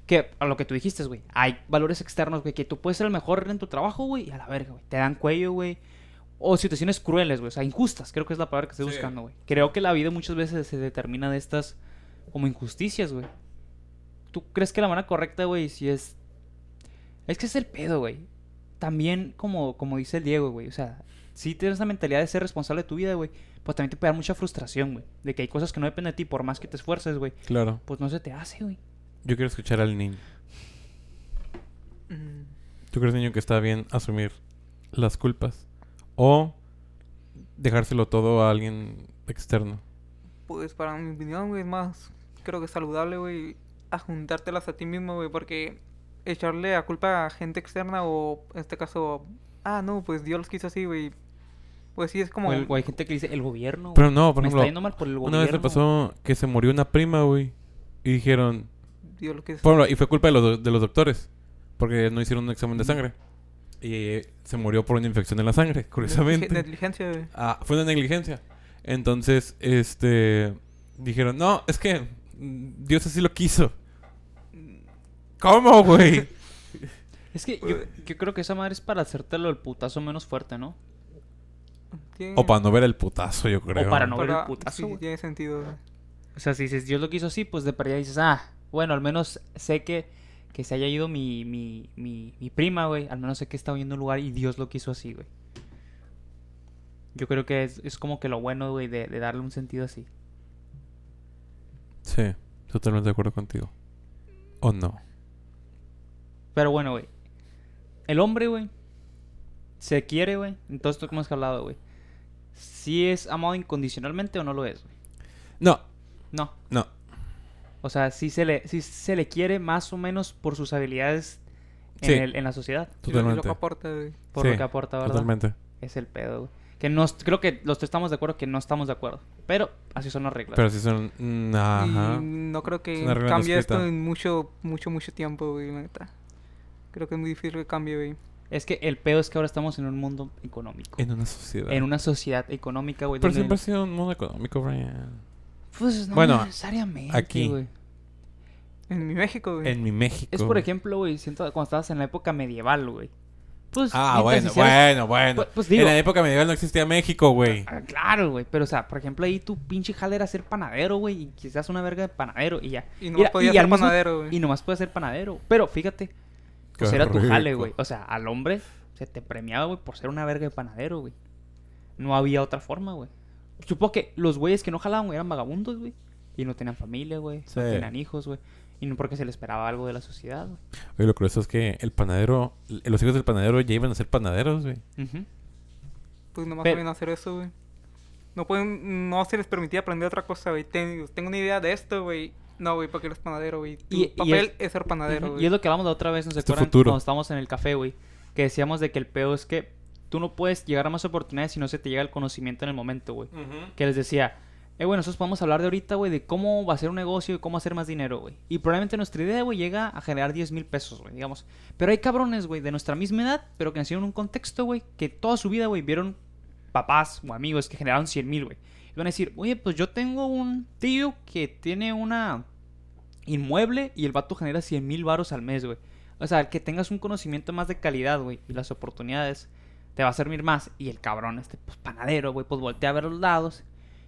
que a lo que tú dijiste, güey, hay valores externos, güey, que tú puedes ser el mejor en tu trabajo, güey, y a la verga, güey, te dan cuello, güey. O situaciones crueles, güey, o sea, injustas, creo que es la palabra que estoy Sí. buscando, güey. Creo que la vida muchas veces se determina de estas como injusticias, güey. ¿Tú crees que la manera correcta, güey, si es... Es que es el pedo, güey también, como, como dice el Diego, güey, o sea, si tienes la mentalidad de ser responsable de tu vida, güey, pues también te puede dar mucha frustración, güey. De que hay cosas que no dependen de ti, por más que te esfuerces, güey, Claro. pues no se te hace, güey. Yo quiero escuchar al niño. Mm, ¿Tú crees, niño, que está bien asumir las culpas? ¿O dejárselo todo a alguien externo? Pues para mi opinión, güey, es más, creo que es saludable, güey, a juntártelas a ti mismo, güey, porque echarle a culpa a gente externa o en este caso, ah, no, pues Dios los quiso así, güey. Pues sí, es como... O, el- o hay gente que dice, el gobierno, Pero no, por me ejemplo, está yendo mal por el gobierno. una vez le pasó que se murió una prima, güey. Y dijeron... Dios lo quiso por ejemplo, y fue culpa de los, do- de los doctores. Porque no hicieron un examen de sangre. Y eh, se murió por una infección en la sangre, curiosamente. Negligencia, güey. Ah, fue una negligencia. Entonces, este... Dijeron, no, es que mm, Dios así lo quiso. ¿Cómo, güey? Es que yo, yo creo que esa madre es para hacértelo el putazo menos fuerte, ¿no? Tiene- o para no ver el putazo, yo creo. para no ver el putazo, sí, tiene sentido, güey. O sea, si dices, Dios lo quiso así, pues de para allá dices, ah, bueno, al menos sé que, que se haya ido mi, mi, mi, mi prima, güey. Al menos sé que está yendo a un lugar y Dios lo quiso así, güey. Yo creo que es, es como que lo bueno, güey, de, de darle un sentido así. Sí, totalmente de acuerdo contigo. ¿O no? Pero bueno, güey. El hombre, güey, se quiere, güey. En todo esto que hemos hablado, güey. Si es amado incondicionalmente o no lo es, güey. No, No. no. O sea, si se le, si se le quiere más o menos por sus habilidades en, Sí. el- en la sociedad. Lo- y lo Totalmente. que aporta, güey. Por Sí, lo que aporta, ¿verdad? Totalmente. Es el pedo, güey. Que no, creo que los tres estamos de acuerdo que no estamos de acuerdo. Pero así son las reglas. Pero si son... mm, Ajá. Y no creo que cambie esto en mucho, mucho, mucho tiempo, güey, la neta. Creo que es muy difícil que cambie, güey. Es que el pedo es que ahora estamos en un mundo económico. En una sociedad. En una sociedad económica, güey. Pero siempre ha sido un mundo económico, Brian. Pues no Bueno, necesariamente, aquí. güey. En mi México, güey. En mi México. Es por ejemplo, güey, siento cuando estabas en la época medieval, güey. Pues, Ah, bueno, hicieras- bueno, bueno. Pues- pues digo- en la época medieval no existía México, güey. Ah, claro, güey. Pero, o sea, por ejemplo, ahí tu pinche jale era ser panadero, güey. Y quizás una verga de panadero y ya. Y no podía ser panadero, güey. Y nomás puede ser panadero. Pero fíjate, pues era tu jale, güey. O sea, al hombre se te premiaba, güey, por ser una verga de panadero, güey. No había otra forma, güey. Supongo que los güeyes que no jalaban, güey, eran vagabundos, güey. Y no tenían familia, güey. Sí. No tenían hijos, güey. Y no porque se les esperaba algo de la sociedad, güey. Oye, lo curioso es que el panadero, los hijos del panadero ya iban a ser panaderos, güey. Pues nomás Pero- pueden hacer eso, güey. No pueden, no se les permitía aprender otra cosa, güey. Ten- tengo una idea de esto, güey. No, güey, porque eres panadero, güey. Tu Y- y papel es- es, ser panadero, güey. Y es lo que hablamos la otra vez, ¿no se acuerdan? futuro. Cuando estábamos en el café, güey. Que decíamos de que el peor es que tú no puedes llegar a más oportunidades si no se te llega el conocimiento en el momento, güey. Que les decía, eh, bueno, nosotros podemos hablar de ahorita, güey, de cómo va a ser un negocio y cómo hacer más dinero, güey. Y probablemente nuestra idea, güey, llega a generar 10 mil pesos, güey, digamos. Pero hay cabrones, güey, de nuestra misma edad, pero que nacieron en un contexto, güey, que toda su vida, güey, vieron papás o amigos que generaron 100 mil, güey. Y van a decir, oye, pues yo tengo un tío que tiene una inmueble y el vato genera 100 mil varos al mes, güey. O sea, que tengas un conocimiento más de calidad, güey, y las oportunidades te va a servir más. Y el cabrón, este, pues panadero, güey, pues voltea a ver los lados.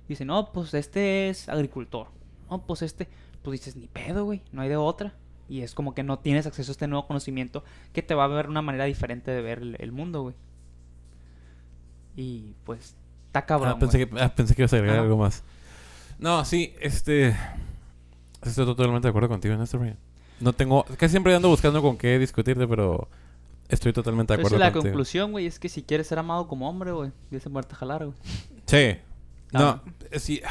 Dice, no, pues este es agricultor. No, pues este, pues dices, ni pedo, güey, no hay de otra. Y es como que no tienes acceso a este nuevo conocimiento que te va a ver una manera diferente de ver el, el mundo, güey. Y pues, está cabrón. Ah, pensé, que, ah, pensé que ibas a agregar Ajá. algo más. No, sí, este... Estoy totalmente de acuerdo contigo en esto, Brian. No tengo... Casi siempre ando buscando con qué discutirte, pero... Estoy totalmente de Entonces, acuerdo la contigo. conclusión, güey, es que si quieres ser amado como hombre, güey, tienes que muerte a jalar, güey. Sí. No, Ah. eh, sí.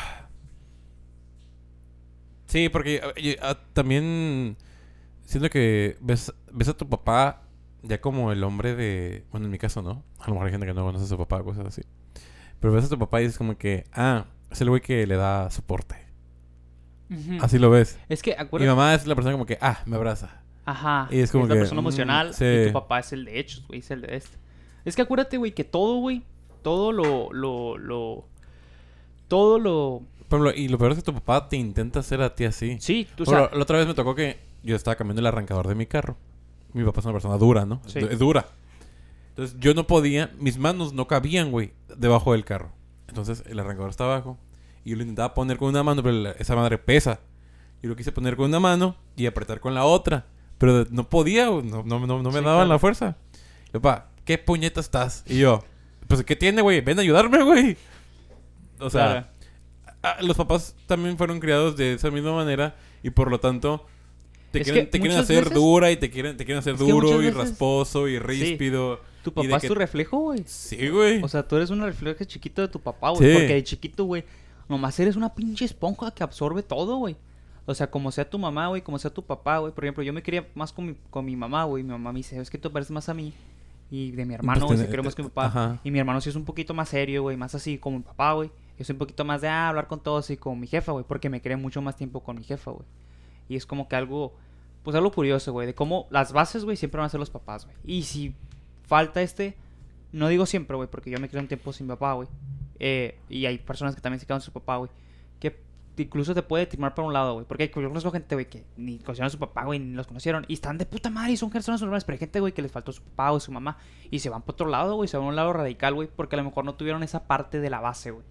Sí, porque eh, yo, ah, también siento que ves, ves a tu papá ya como el hombre de... Bueno, en mi caso, ¿no? A lo mejor hay gente que no conoce a su papá, cosas así. Pero ves a tu papá y dices como que, ah, es el güey que le da soporte. Así lo ves. Es que Mi acuérdate. mamá es la persona como que, ah, me abraza. Ajá. Y es como la que, persona mm, emocional sí. y tu papá es el de hechos, güey, es el de este. Es que acuérdate, güey, que todo, güey, todo lo, lo, lo, todo lo, ejemplo, y lo peor es que tu papá te intenta hacer a ti así. sí, tú sabes. la otra vez me tocó que yo estaba cambiando el arrancador de mi carro. Mi papá es una persona dura, ¿no? Es Sí. Es dura. Entonces yo no podía, mis manos no cabían, güey, debajo del carro. Entonces el arrancador está abajo. Y yo lo intentaba poner con una mano, pero la- esa madre pesa. Yo lo quise poner con una mano y apretar con la otra. Pero no podía, no, no, no, no me Sí, daban claro. la fuerza. Yo, papá, ¿qué puñeta estás? Y yo, pues ¿qué tiene, güey? Ven a ayudarme, güey. O sea, Claro. Los papás también fueron criados de esa misma manera y por lo tanto te quieren, te quieren hacer veces- dura y te quieren, te quieren hacer duro y veces- rasposo y ríspido. Tu papá es que- tu reflejo, güey. Sí, güey. O sea, tú eres un reflejo chiquito de tu papá, güey. Sí. Porque de chiquito, güey, nomás eres una pinche esponja que absorbe todo, güey. O sea, como sea tu mamá, güey, como sea tu papá, güey. Por ejemplo, yo me quería más con mi, con mi mamá, güey. Mi mamá me dice, es que tú pareces más a mí. Y de mi hermano, Pues güey, tiene- se cree más que mi papá. ajá. Y mi hermano sí es un poquito más serio, güey, más así como mi papá, güey. Yo soy un poquito más de ah, hablar con todos y con mi jefa, güey, porque me quedé mucho más tiempo con mi jefa, güey. Y es como que algo, pues algo curioso, güey, de cómo las bases, güey, siempre van a ser los papás, güey. Y si falta este, no digo siempre, güey, porque yo me quedé un tiempo sin papá, güey. Eh, y hay personas que también se quedan sin su papá, güey. Que incluso te puede timar por un lado, güey. Porque yo conozco gente, güey, que ni conocieron a su papá, güey, ni los conocieron. Y están de puta madre y son personas normales. Pero hay gente, güey, que les faltó su papá o su mamá. Y se van por otro lado, güey. Se van a un lado radical, güey. Porque a lo mejor no tuvieron esa parte de la base, güey.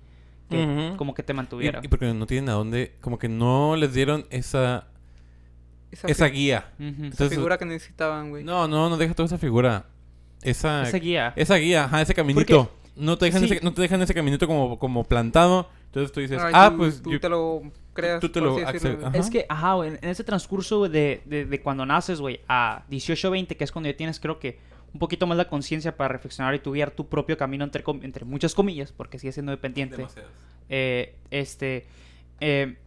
Que como que te Y, mantuviera. y porque no tienen a dónde, como que no les dieron esa, Esa, guía. Esa Entonces- figura que necesitaban, güey. No, no, no deja toda esa figura. Esa, Esa guía. esa guía, ajá, ese caminito. No te dejan Sí. ese, no te dejan ese caminito como, como plantado. Entonces tú dices, Ay, ah, tú- pues Tú yo- te lo creas. tú te lo. Es que, ajá, güey, en ese transcurso de, de, de cuando naces, güey, a 18 20, que es cuando ya tienes, creo que, un poquito más la conciencia para reflexionar y tu guiar tu propio camino, entre, com- entre muchas comillas, porque sigue siendo dependiente. Eh, este, eh,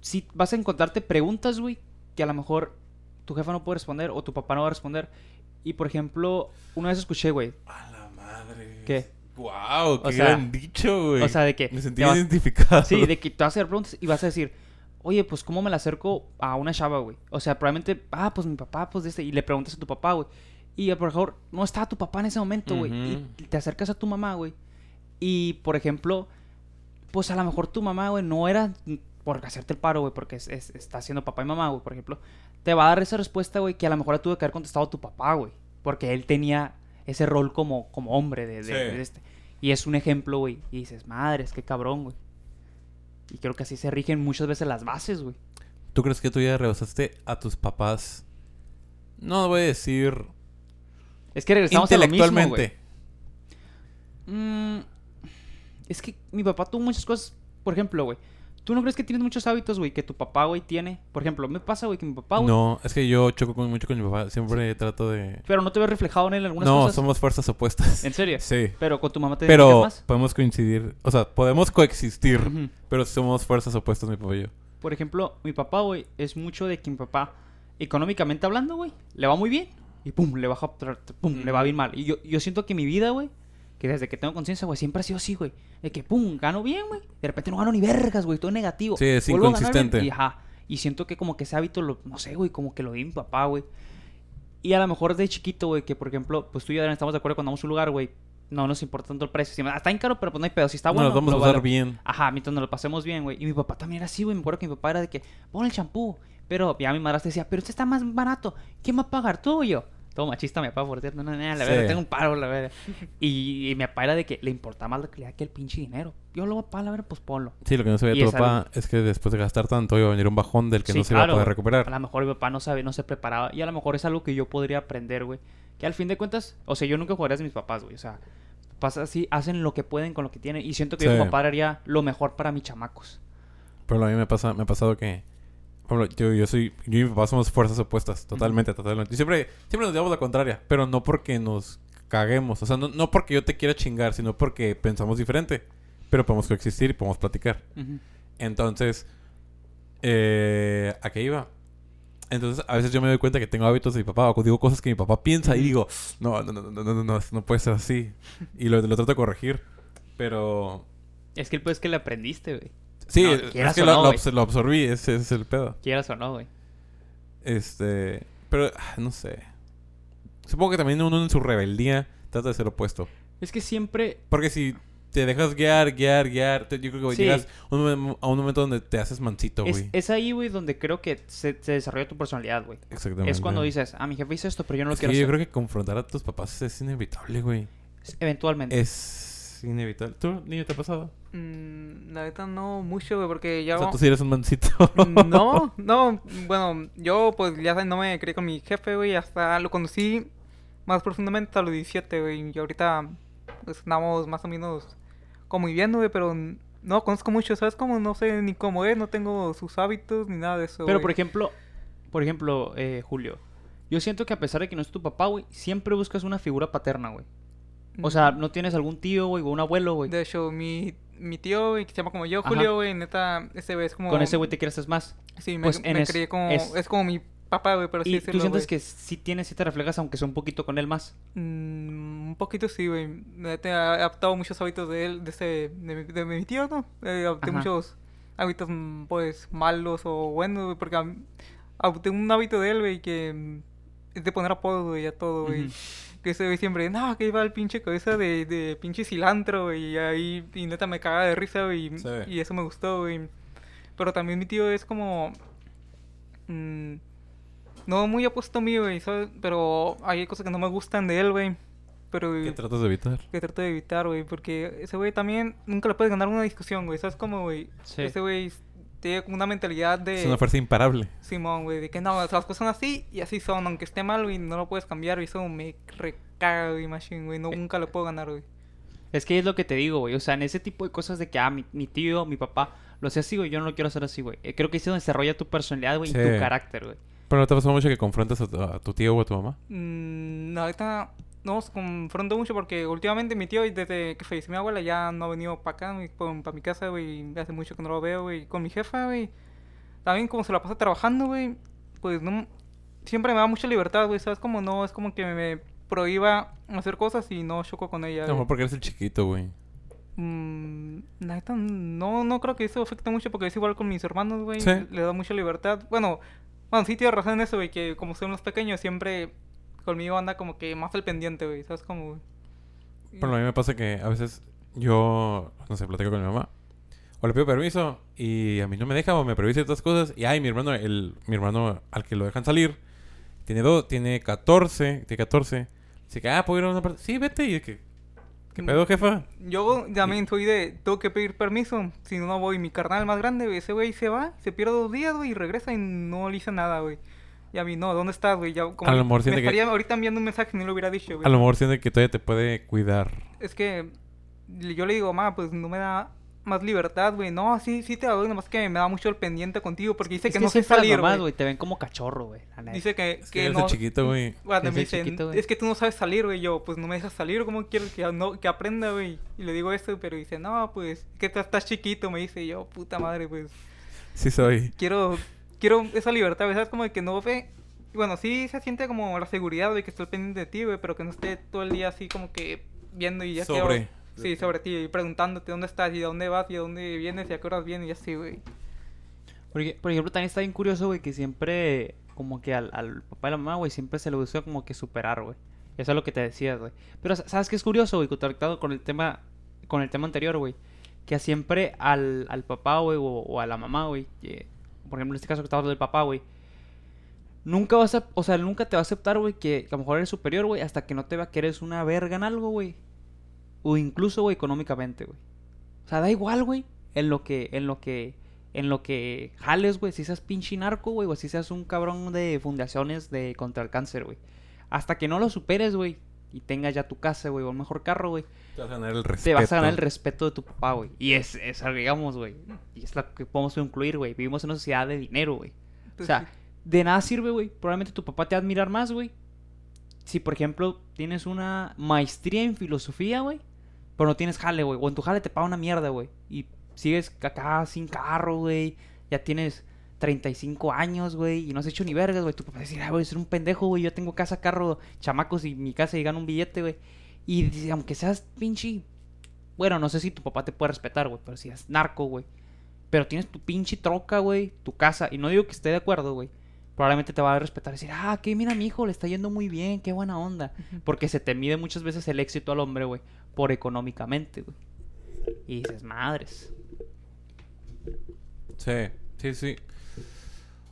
si vas a encontrarte preguntas, güey, que a lo mejor tu jefa no puede responder o tu papá no va a responder. Y, por ejemplo, una vez escuché, güey, A la madre. ¿Qué? Wow, qué O sea- gran dicho, güey. o sea, de que Me sentí vas- identificado. Sí, de que te vas a hacer preguntas y vas a decir, oye, pues, ¿cómo me la acerco a una chava, güey? O sea, probablemente, ah, pues mi papá, pues de este, y le preguntas a tu papá, güey. Y lo mejor no estaba tu papá en ese momento, güey. Y te acercas a tu mamá, güey. Y, por ejemplo, pues a lo mejor tu mamá, güey, no era por hacerte el paro, güey, porque es, es- está siendo papá y mamá, güey, por ejemplo. Te va a dar esa respuesta, güey, que a lo mejor le tuvo que haber contestado tu papá, güey. Porque él tenía ese rol como, como hombre de, de- Sí. de este. Y es un ejemplo, güey. Y dices, madres, qué cabrón, güey. Y creo que así se rigen muchas veces las bases, güey. ¿Tú crees que tú ya rebasaste a tus papás? No voy a decir Es que regresamos a lo mismo, güey. intelectualmente. Mm, es que mi papá tuvo muchas cosas. Por ejemplo, güey. ¿Tú no crees que tienes muchos hábitos, güey, que tu papá, güey, tiene? Por ejemplo, me pasa, güey, que mi papá, güey. no, es que yo choco con- mucho con mi papá. Siempre trato de... Pero no te ves reflejado en él algunas No, cosas. somos fuerzas opuestas. ¿En serio? Sí. Pero con tu mamá te Pero más. podemos coincidir. O sea, podemos coexistir. Ujú. Pero somos fuerzas opuestas, mi papá y yo. Por ejemplo, mi papá, güey, es mucho de que mi papá, económicamente hablando, güey, le va muy bien. Y pum, le baja, pum, le va bien mal. Y yo, yo siento que mi vida, güey, que desde que tengo conciencia, güey, siempre ha sido así, güey. De que, pum, gano bien, güey. De repente no gano ni vergas, güey, todo negativo. Sí, es Vuelvo inconsistente. Y, ajá. Y siento que como que ese hábito, lo, no sé, güey, como que lo vi mi papá, güey. Y a lo mejor de chiquito, güey, que por ejemplo, pues tú y yo estamos de acuerdo cuando vamos a un lugar, güey. No nos importa tanto el precio. Si está bien caro, pero pues no hay pedo. Si está No, bueno, nos vamos a vale. bien. Ajá, mientras nos lo pasemos bien, güey. Y mi papá también era así, güey. Me acuerdo que mi papá era de que, pon el champú. Pero ya mi madrastra decía, pero este está más barato. ¿Quién va a pagar tú o yo? Todo machista mi papá, por cierto. No, no, no, la Sí. verdad, tengo un paro, la verdad. Y, y mi papá era de que le importaba más la calidad que el pinche dinero. Yo lo voy a la verdad, pues ponlo. Sí, lo que no sabía Y tu papá algo- es que después de gastar tanto iba a venir un bajón del que Sí, no se iba a claro, poder recuperar. A lo mejor mi papá no sabe, no se preparaba. Y a lo mejor es algo que yo podría aprender, güey. Que al fin de cuentas, o sea, yo nunca jugaría de mis papás, güey. O sea, pasa así, hacen lo que pueden con lo que tienen. Y siento que yo como padre haría lo mejor para mis chamacos. Pero a mí me pasa, me ha pasado que. Ejemplo, yo, yo soy. Yo y mi papá somos fuerzas opuestas. Totalmente, totalmente. Y siempre, siempre nos llevamos la contraria. Pero no porque nos caguemos. O sea, no, no porque yo te quiera chingar, sino porque pensamos diferente. Pero podemos coexistir y podemos platicar. Entonces, eh, ¿a qué iba? Entonces, a veces yo me doy cuenta que tengo hábitos de mi papá o digo cosas que mi papá piensa y digo, no, no, no, no, no, no, no, no puede ser así. Y lo, lo trato de corregir. Pero Es que el pues es que le aprendiste, güey. Sí, No, es que lo, no, lo absorbí, ese, ese es el pedo. Quieras o no, güey. Este, pero ah, no sé. Supongo que también uno en su rebeldía trata de ser opuesto. Es que siempre... Porque si te dejas guiar, guiar, guiar, te- yo creo que Sí. llegas a un, a un momento donde te haces mansito, güey. es ahí, güey, donde creo que se, se desarrolla tu personalidad, güey. Exactamente. Es cuando dices, ah, mi jefe hizo esto, pero yo no lo Es que quiero yo hacer. creo que confrontar a tus papás es inevitable, güey. Eventualmente. Es inevitable. ¿Tú, niño, te ha pasado? Mm, la neta no mucho, güey, porque ya... O sea, tú sí eres un mansito. No, no, bueno, yo pues ya sabes, no me crié con mi jefe, güey, hasta lo conocí más profundamente a los 17, güey, y ahorita pues andamos más o menos como viviendo, güey, pero n- no conozco mucho, ¿sabes? Como no sé ni cómo es, no tengo sus hábitos ni nada de eso, Pero, güey. por ejemplo, por ejemplo, eh, Julio, yo siento que a pesar de que no es tu papá, güey, siempre buscas una figura paterna, güey. O sea, no tienes algún tío, güey, o un abuelo, güey. De hecho, mi, mi tío, güey, que se llama como yo, Ajá. Julio, güey, neta, ese güey es como... Con ese güey te creces más. Sí, me, pues, en me es- crié como... es- Es, como mi papá, güey, pero sí y tú sientes güey. que sí tienes y te reflejas, aunque sea un poquito con él más. Mm, un poquito sí, güey. He adoptado muchos hábitos de él, de ese, de, mi- de mi tío, ¿no? Eh, adopté Ajá. muchos hábitos, mm, pues, malos o buenos, güey, porque a mí- adopté un hábito de él, güey, que mm, es de poner apodos, güey, a todo, güey. Ujú. Que ese güey siempre, no, que iba el pinche cabeza de, de pinche cilantro, güey, y ahí, y neta me cagaba de risa, güey, y- Sí. y eso me gustó, güey. Pero también mi tío es como... mm, no muy opuesto a mí, güey, ¿sabes? Pero hay cosas que no me gustan de él, güey. Pero ¿Qué tratas de evitar? que trato de evitar, güey, porque ese güey también nunca le puedes ganar una discusión, güey. ¿Sabes cómo, güey? Sí. Ese güey tiene como una mentalidad de Es una fuerza imparable. Simón, güey, de que no, las cosas son así y así son, aunque esté mal, güey, no lo puedes cambiar, y eso me recaga, güey, machine, güey, no, Eh. nunca lo puedo ganar, güey. Es que es lo que te digo, güey. O sea, en ese tipo de cosas de que, ah, mi, mi tío, mi papá, lo sé así, güey. Yo no lo quiero hacer así, güey. Eh, Creo que es donde desarrolla tu personalidad, güey, y tu carácter, güey. Pero no te pasó mucho que confrontas a tu, a tu tío o a tu mamá. Mm, no, ahorita no nos confronto mucho porque últimamente mi tío, desde que falleció mi abuela, ya no ha venido para acá, para mi casa, güey, hace mucho que no lo veo, güey. Con mi jefa, güey, también como se la pasa trabajando, güey, pues no, siempre me da mucha libertad, güey, ¿sabes? Como no, es como que me prohíba hacer cosas y no choco con ella. Güey. mejor porque eres el chiquito, güey. Mm, no, no creo que eso afecte mucho porque es igual con mis hermanos, güey. Sí. Le da mucha libertad. Bueno, bueno, sí tienes razón en eso, güey, que como son los pequeños, siempre conmigo anda como que más al pendiente, güey. ¿Sabes cómo, güey? Pero a mí me pasa que a veces yo, no sé, platico con mi mamá. O le pido permiso y a mí no me deja o me prohíbe ciertas cosas. Y ay, mi hermano, el, mi hermano al que lo dejan salir, tiene dos, tiene 14, tiene 14. Dice que, ah, ¿puedo ir a una parte? Sí, vete. Y es que, ¿qué pedo, jefa? Yo también soy de, tengo que pedir permiso, si no, no voy. Mi carnal más grande, güey, ese güey se va, se pierde dos días, güey, y regresa y no le dice nada, güey. Y a mí, no, ¿dónde estás, güey? Ya, como A lo mejor me siente que- ahorita enviando un mensaje y no lo hubiera dicho, güey. A lo mejor siente que todavía te puede cuidar. Es que yo le digo, ma, pues no me da más libertad, güey. No, sí, sí te la doy, nomás que me da mucho el pendiente contigo porque dice Es que, no sé salir, güey. te ven como cachorro, güey. Dice que, Es que que eres no... chiquito, güey. Me dicen, chiquito, güey. es que tú no sabes salir, güey. Yo, pues no me dejas salir, ¿cómo quieres que, no, que aprenda, güey? Y le digo esto, pero dice, no, pues, que tú estás chiquito, me dice. Y yo, puta madre, pues, Sí soy. quiero, quiero esa libertad, güey. ¿Sabes? Como de que no ve... Bueno, sí se siente como la seguridad, güey, que estoy pendiente de ti, güey, pero que no esté todo el día así como que viendo y ya Sobre. Sí, sobre ti, y preguntándote dónde estás y de dónde vas y de dónde vienes y a qué horas vienes y así, güey. Porque, por ejemplo, también está bien curioso, güey, que siempre, como que al, al papá y la mamá, güey, siempre se le busca como que superar, güey. Eso es lo que te decía, güey. Pero, ¿sabes qué es curioso, güey? Conectado con el tema, con el tema anterior, güey. Que siempre al, al papá, güey, o, o a la mamá, güey. Por ejemplo, en este caso que estaba hablando del papá, güey. Nunca vas a, o sea, nunca te va a aceptar, güey, que, que a lo mejor eres superior, güey, hasta que no te vea que eres una verga en algo, güey. O incluso, güey, económicamente, güey. O sea, da igual, güey, en lo que, en lo que, en lo que jales, güey, si seas pinche narco, güey, o si seas un cabrón de fundaciones de contra el cáncer, güey. Hasta que no lo superes, güey, y tengas ya tu casa, güey, o un mejor carro, güey, Te vas a ganar el respeto. te vas a ganar el respeto de tu papá, güey. Y es, es algo, digamos, güey, y es lo que podemos incluir, güey. Vivimos en una sociedad de dinero, güey. O Pues sea, sí. de nada sirve, güey. Probablemente tu papá te va a admirar más, güey. Si, por ejemplo, tienes una maestría en filosofía, güey. Pero no tienes jale, güey. O en tu jale te paga una mierda, güey. Y sigues acá sin carro, güey. Ya tienes 35 años, güey, y no has hecho ni vergas, güey. Tu papá va a decir, ah, güey, ser un pendejo, güey. Yo tengo casa, carro, chamacos y mi casa y gano un billete, güey. Y dice, aunque seas pinche. Bueno, no sé si tu papá te puede respetar, güey, pero si es narco, güey. Pero tienes tu pinche troca, güey, tu casa. Y no digo que esté de acuerdo, güey. Probablemente te va a respetar y decir, ah, que mira, mi hijo, le está yendo muy bien, qué buena onda. Porque se te mide muchas veces el éxito al hombre, güey, por económicamente, güey. Y dices, madres. Sí, sí, sí.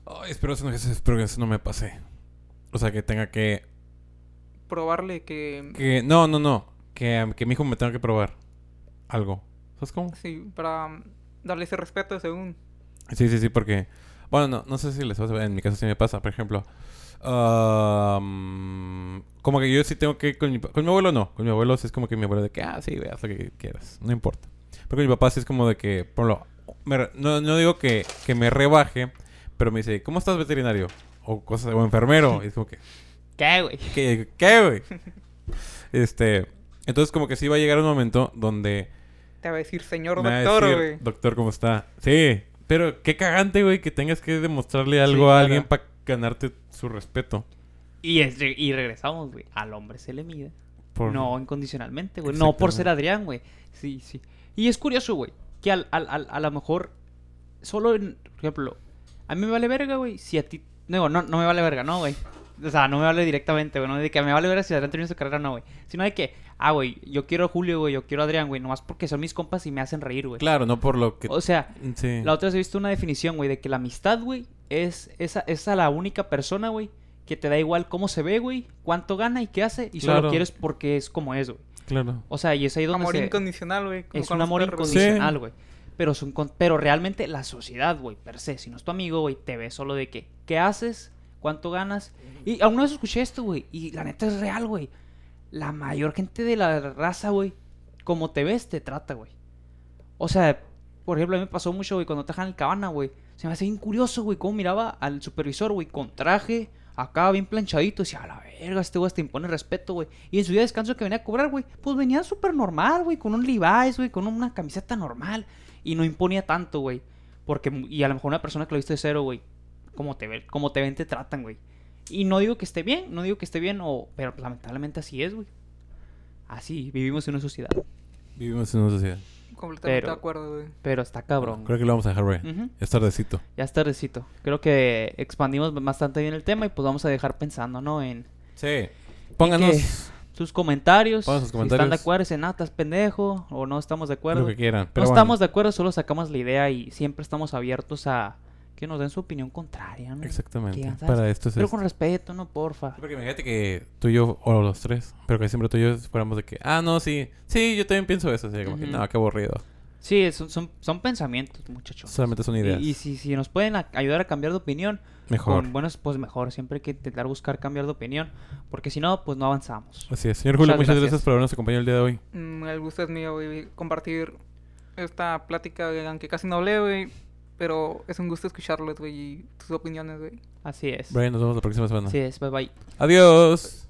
Ay, espero, eso no- espero que eso no me pase. O sea, que tenga que... Probarle que... que no, no, no. Que, que mi hijo me tenga que probar algo. ¿Sabes cómo? Sí, para um, darle ese respeto según... Sí, sí, sí, porque... Bueno, no, no sé si les pasa, en mi caso sí me pasa, por ejemplo. am, como que yo sí tengo que... Con mi, con mi abuelo no. Con mi abuelo sí es como que mi abuelo de que, ah, sí, ve, haz lo que quieras. No importa. Pero con mi papá sí es como de que, por lo... me no, no digo que, que me rebaje, pero me dice, ¿cómo estás veterinario? O cosas, o enfermero. Y es como que, ¿Qué, güey? ¿qué, qué güey? Este... Entonces como que sí va a llegar un momento donde... Te va a decir, señor Me va a doctor, decir, güey. Doctor, ¿cómo está? Sí, pero qué cagante, güey, que tengas que demostrarle algo Sí, a claro. alguien para ganarte su respeto. Y, es- y regresamos, güey. Al hombre se le mide. Por- No incondicionalmente, güey. No por ser. Adrián, güey. Sí, sí. Y es curioso, güey. Que al, al, al- a lo mejor. Solo en. Por ejemplo. A mí me vale verga, güey. Si a ti. No, no, no me vale verga, no, güey. O sea, no me vale directamente, güey. No de que me vale verga si Adrián termina su carrera, no, güey. Sino de que. Ah, güey. Yo quiero a Julio, güey. Yo quiero a Adrián, güey. Nomás porque son mis compas y me hacen reír, güey. Claro, no por lo que... O sea, sí. la otra vez he visto una definición, güey, de que la amistad, güey, es esa, esa la única persona, güey, que te da igual cómo se ve, güey, cuánto gana y qué hace, y Claro. solo quieres porque es como es, güey. Claro. O sea, y es ahí donde Amor se- incondicional, güey. es un amor perros. Incondicional, güey. Pero, es un con- pero realmente la sociedad, güey, per se, si no es tu amigo, güey, te ve solo de que, ¿qué haces? ¿Cuánto ganas? Y alguna vez escuché esto, güey, y la neta es real, güey. La mayor gente de la raza, güey, como te ves, te trata, güey. O sea, por ejemplo, a mí me pasó mucho, güey, cuando trabajaban en el cabana, güey. Se me hace bien curioso, güey, cómo miraba al supervisor, güey, con traje, acá bien planchadito. Decía, a la verga, este güey te impone respeto, güey. Y en su día de descanso que venía a cobrar, güey, pues venía súper normal, güey, con un Levi's, güey, con una camiseta normal. Y no imponía tanto, güey. Porque, y a lo mejor una persona que lo viste de cero, güey, como te, ve, como te ven, te tratan, güey. Y no digo que esté bien, no digo que esté bien, o, pero lamentablemente así es, güey. Así, vivimos en una sociedad. Vivimos en una sociedad. Completamente Pero- de acuerdo, güey. Pero está cabrón. Creo que lo vamos a dejar, güey. Ujú. Es tardecito. Ya es tardecito. Creo que expandimos bastante bien el tema y pues vamos a dejar pensando, ¿no? En Sí. Pónganos. Sus comentarios. Sus Si están de acuerdo, dicen, ah, estás pendejo o no estamos de acuerdo. lo que quieran. no Pero bueno, estamos de acuerdo, solo sacamos la idea y siempre estamos abiertos a que nos den su opinión contraria, ¿no? Exactamente. Que. Para esto es Pero esto. con respeto, no, porfa. Porque imagínate que tú y yo, o los tres, pero que siempre tú y yo fuéramos de que, ah, no, sí, sí, yo también pienso eso. Así como que, Ujú. no, qué aburrido. Sí, son, son, son pensamientos, muchachos. Solamente son ideas. Y, y si, si nos pueden a- ayudar a cambiar de opinión, Mejor. con buenos, pues mejor. Siempre hay que intentar buscar cambiar de opinión, porque si no, pues no avanzamos. Así es. Señor Julio, Muchas muchas gracias, gracias. por habernos acompañado el día de hoy. Mm, el gusto es mío, güey, compartir esta plática, güey, aunque casi no hablé, güey. Pero es un gusto escucharlos, güey, y tus opiniones, güey. Así es. Brian, nos vemos la próxima semana. Así es, bye bye. Adiós.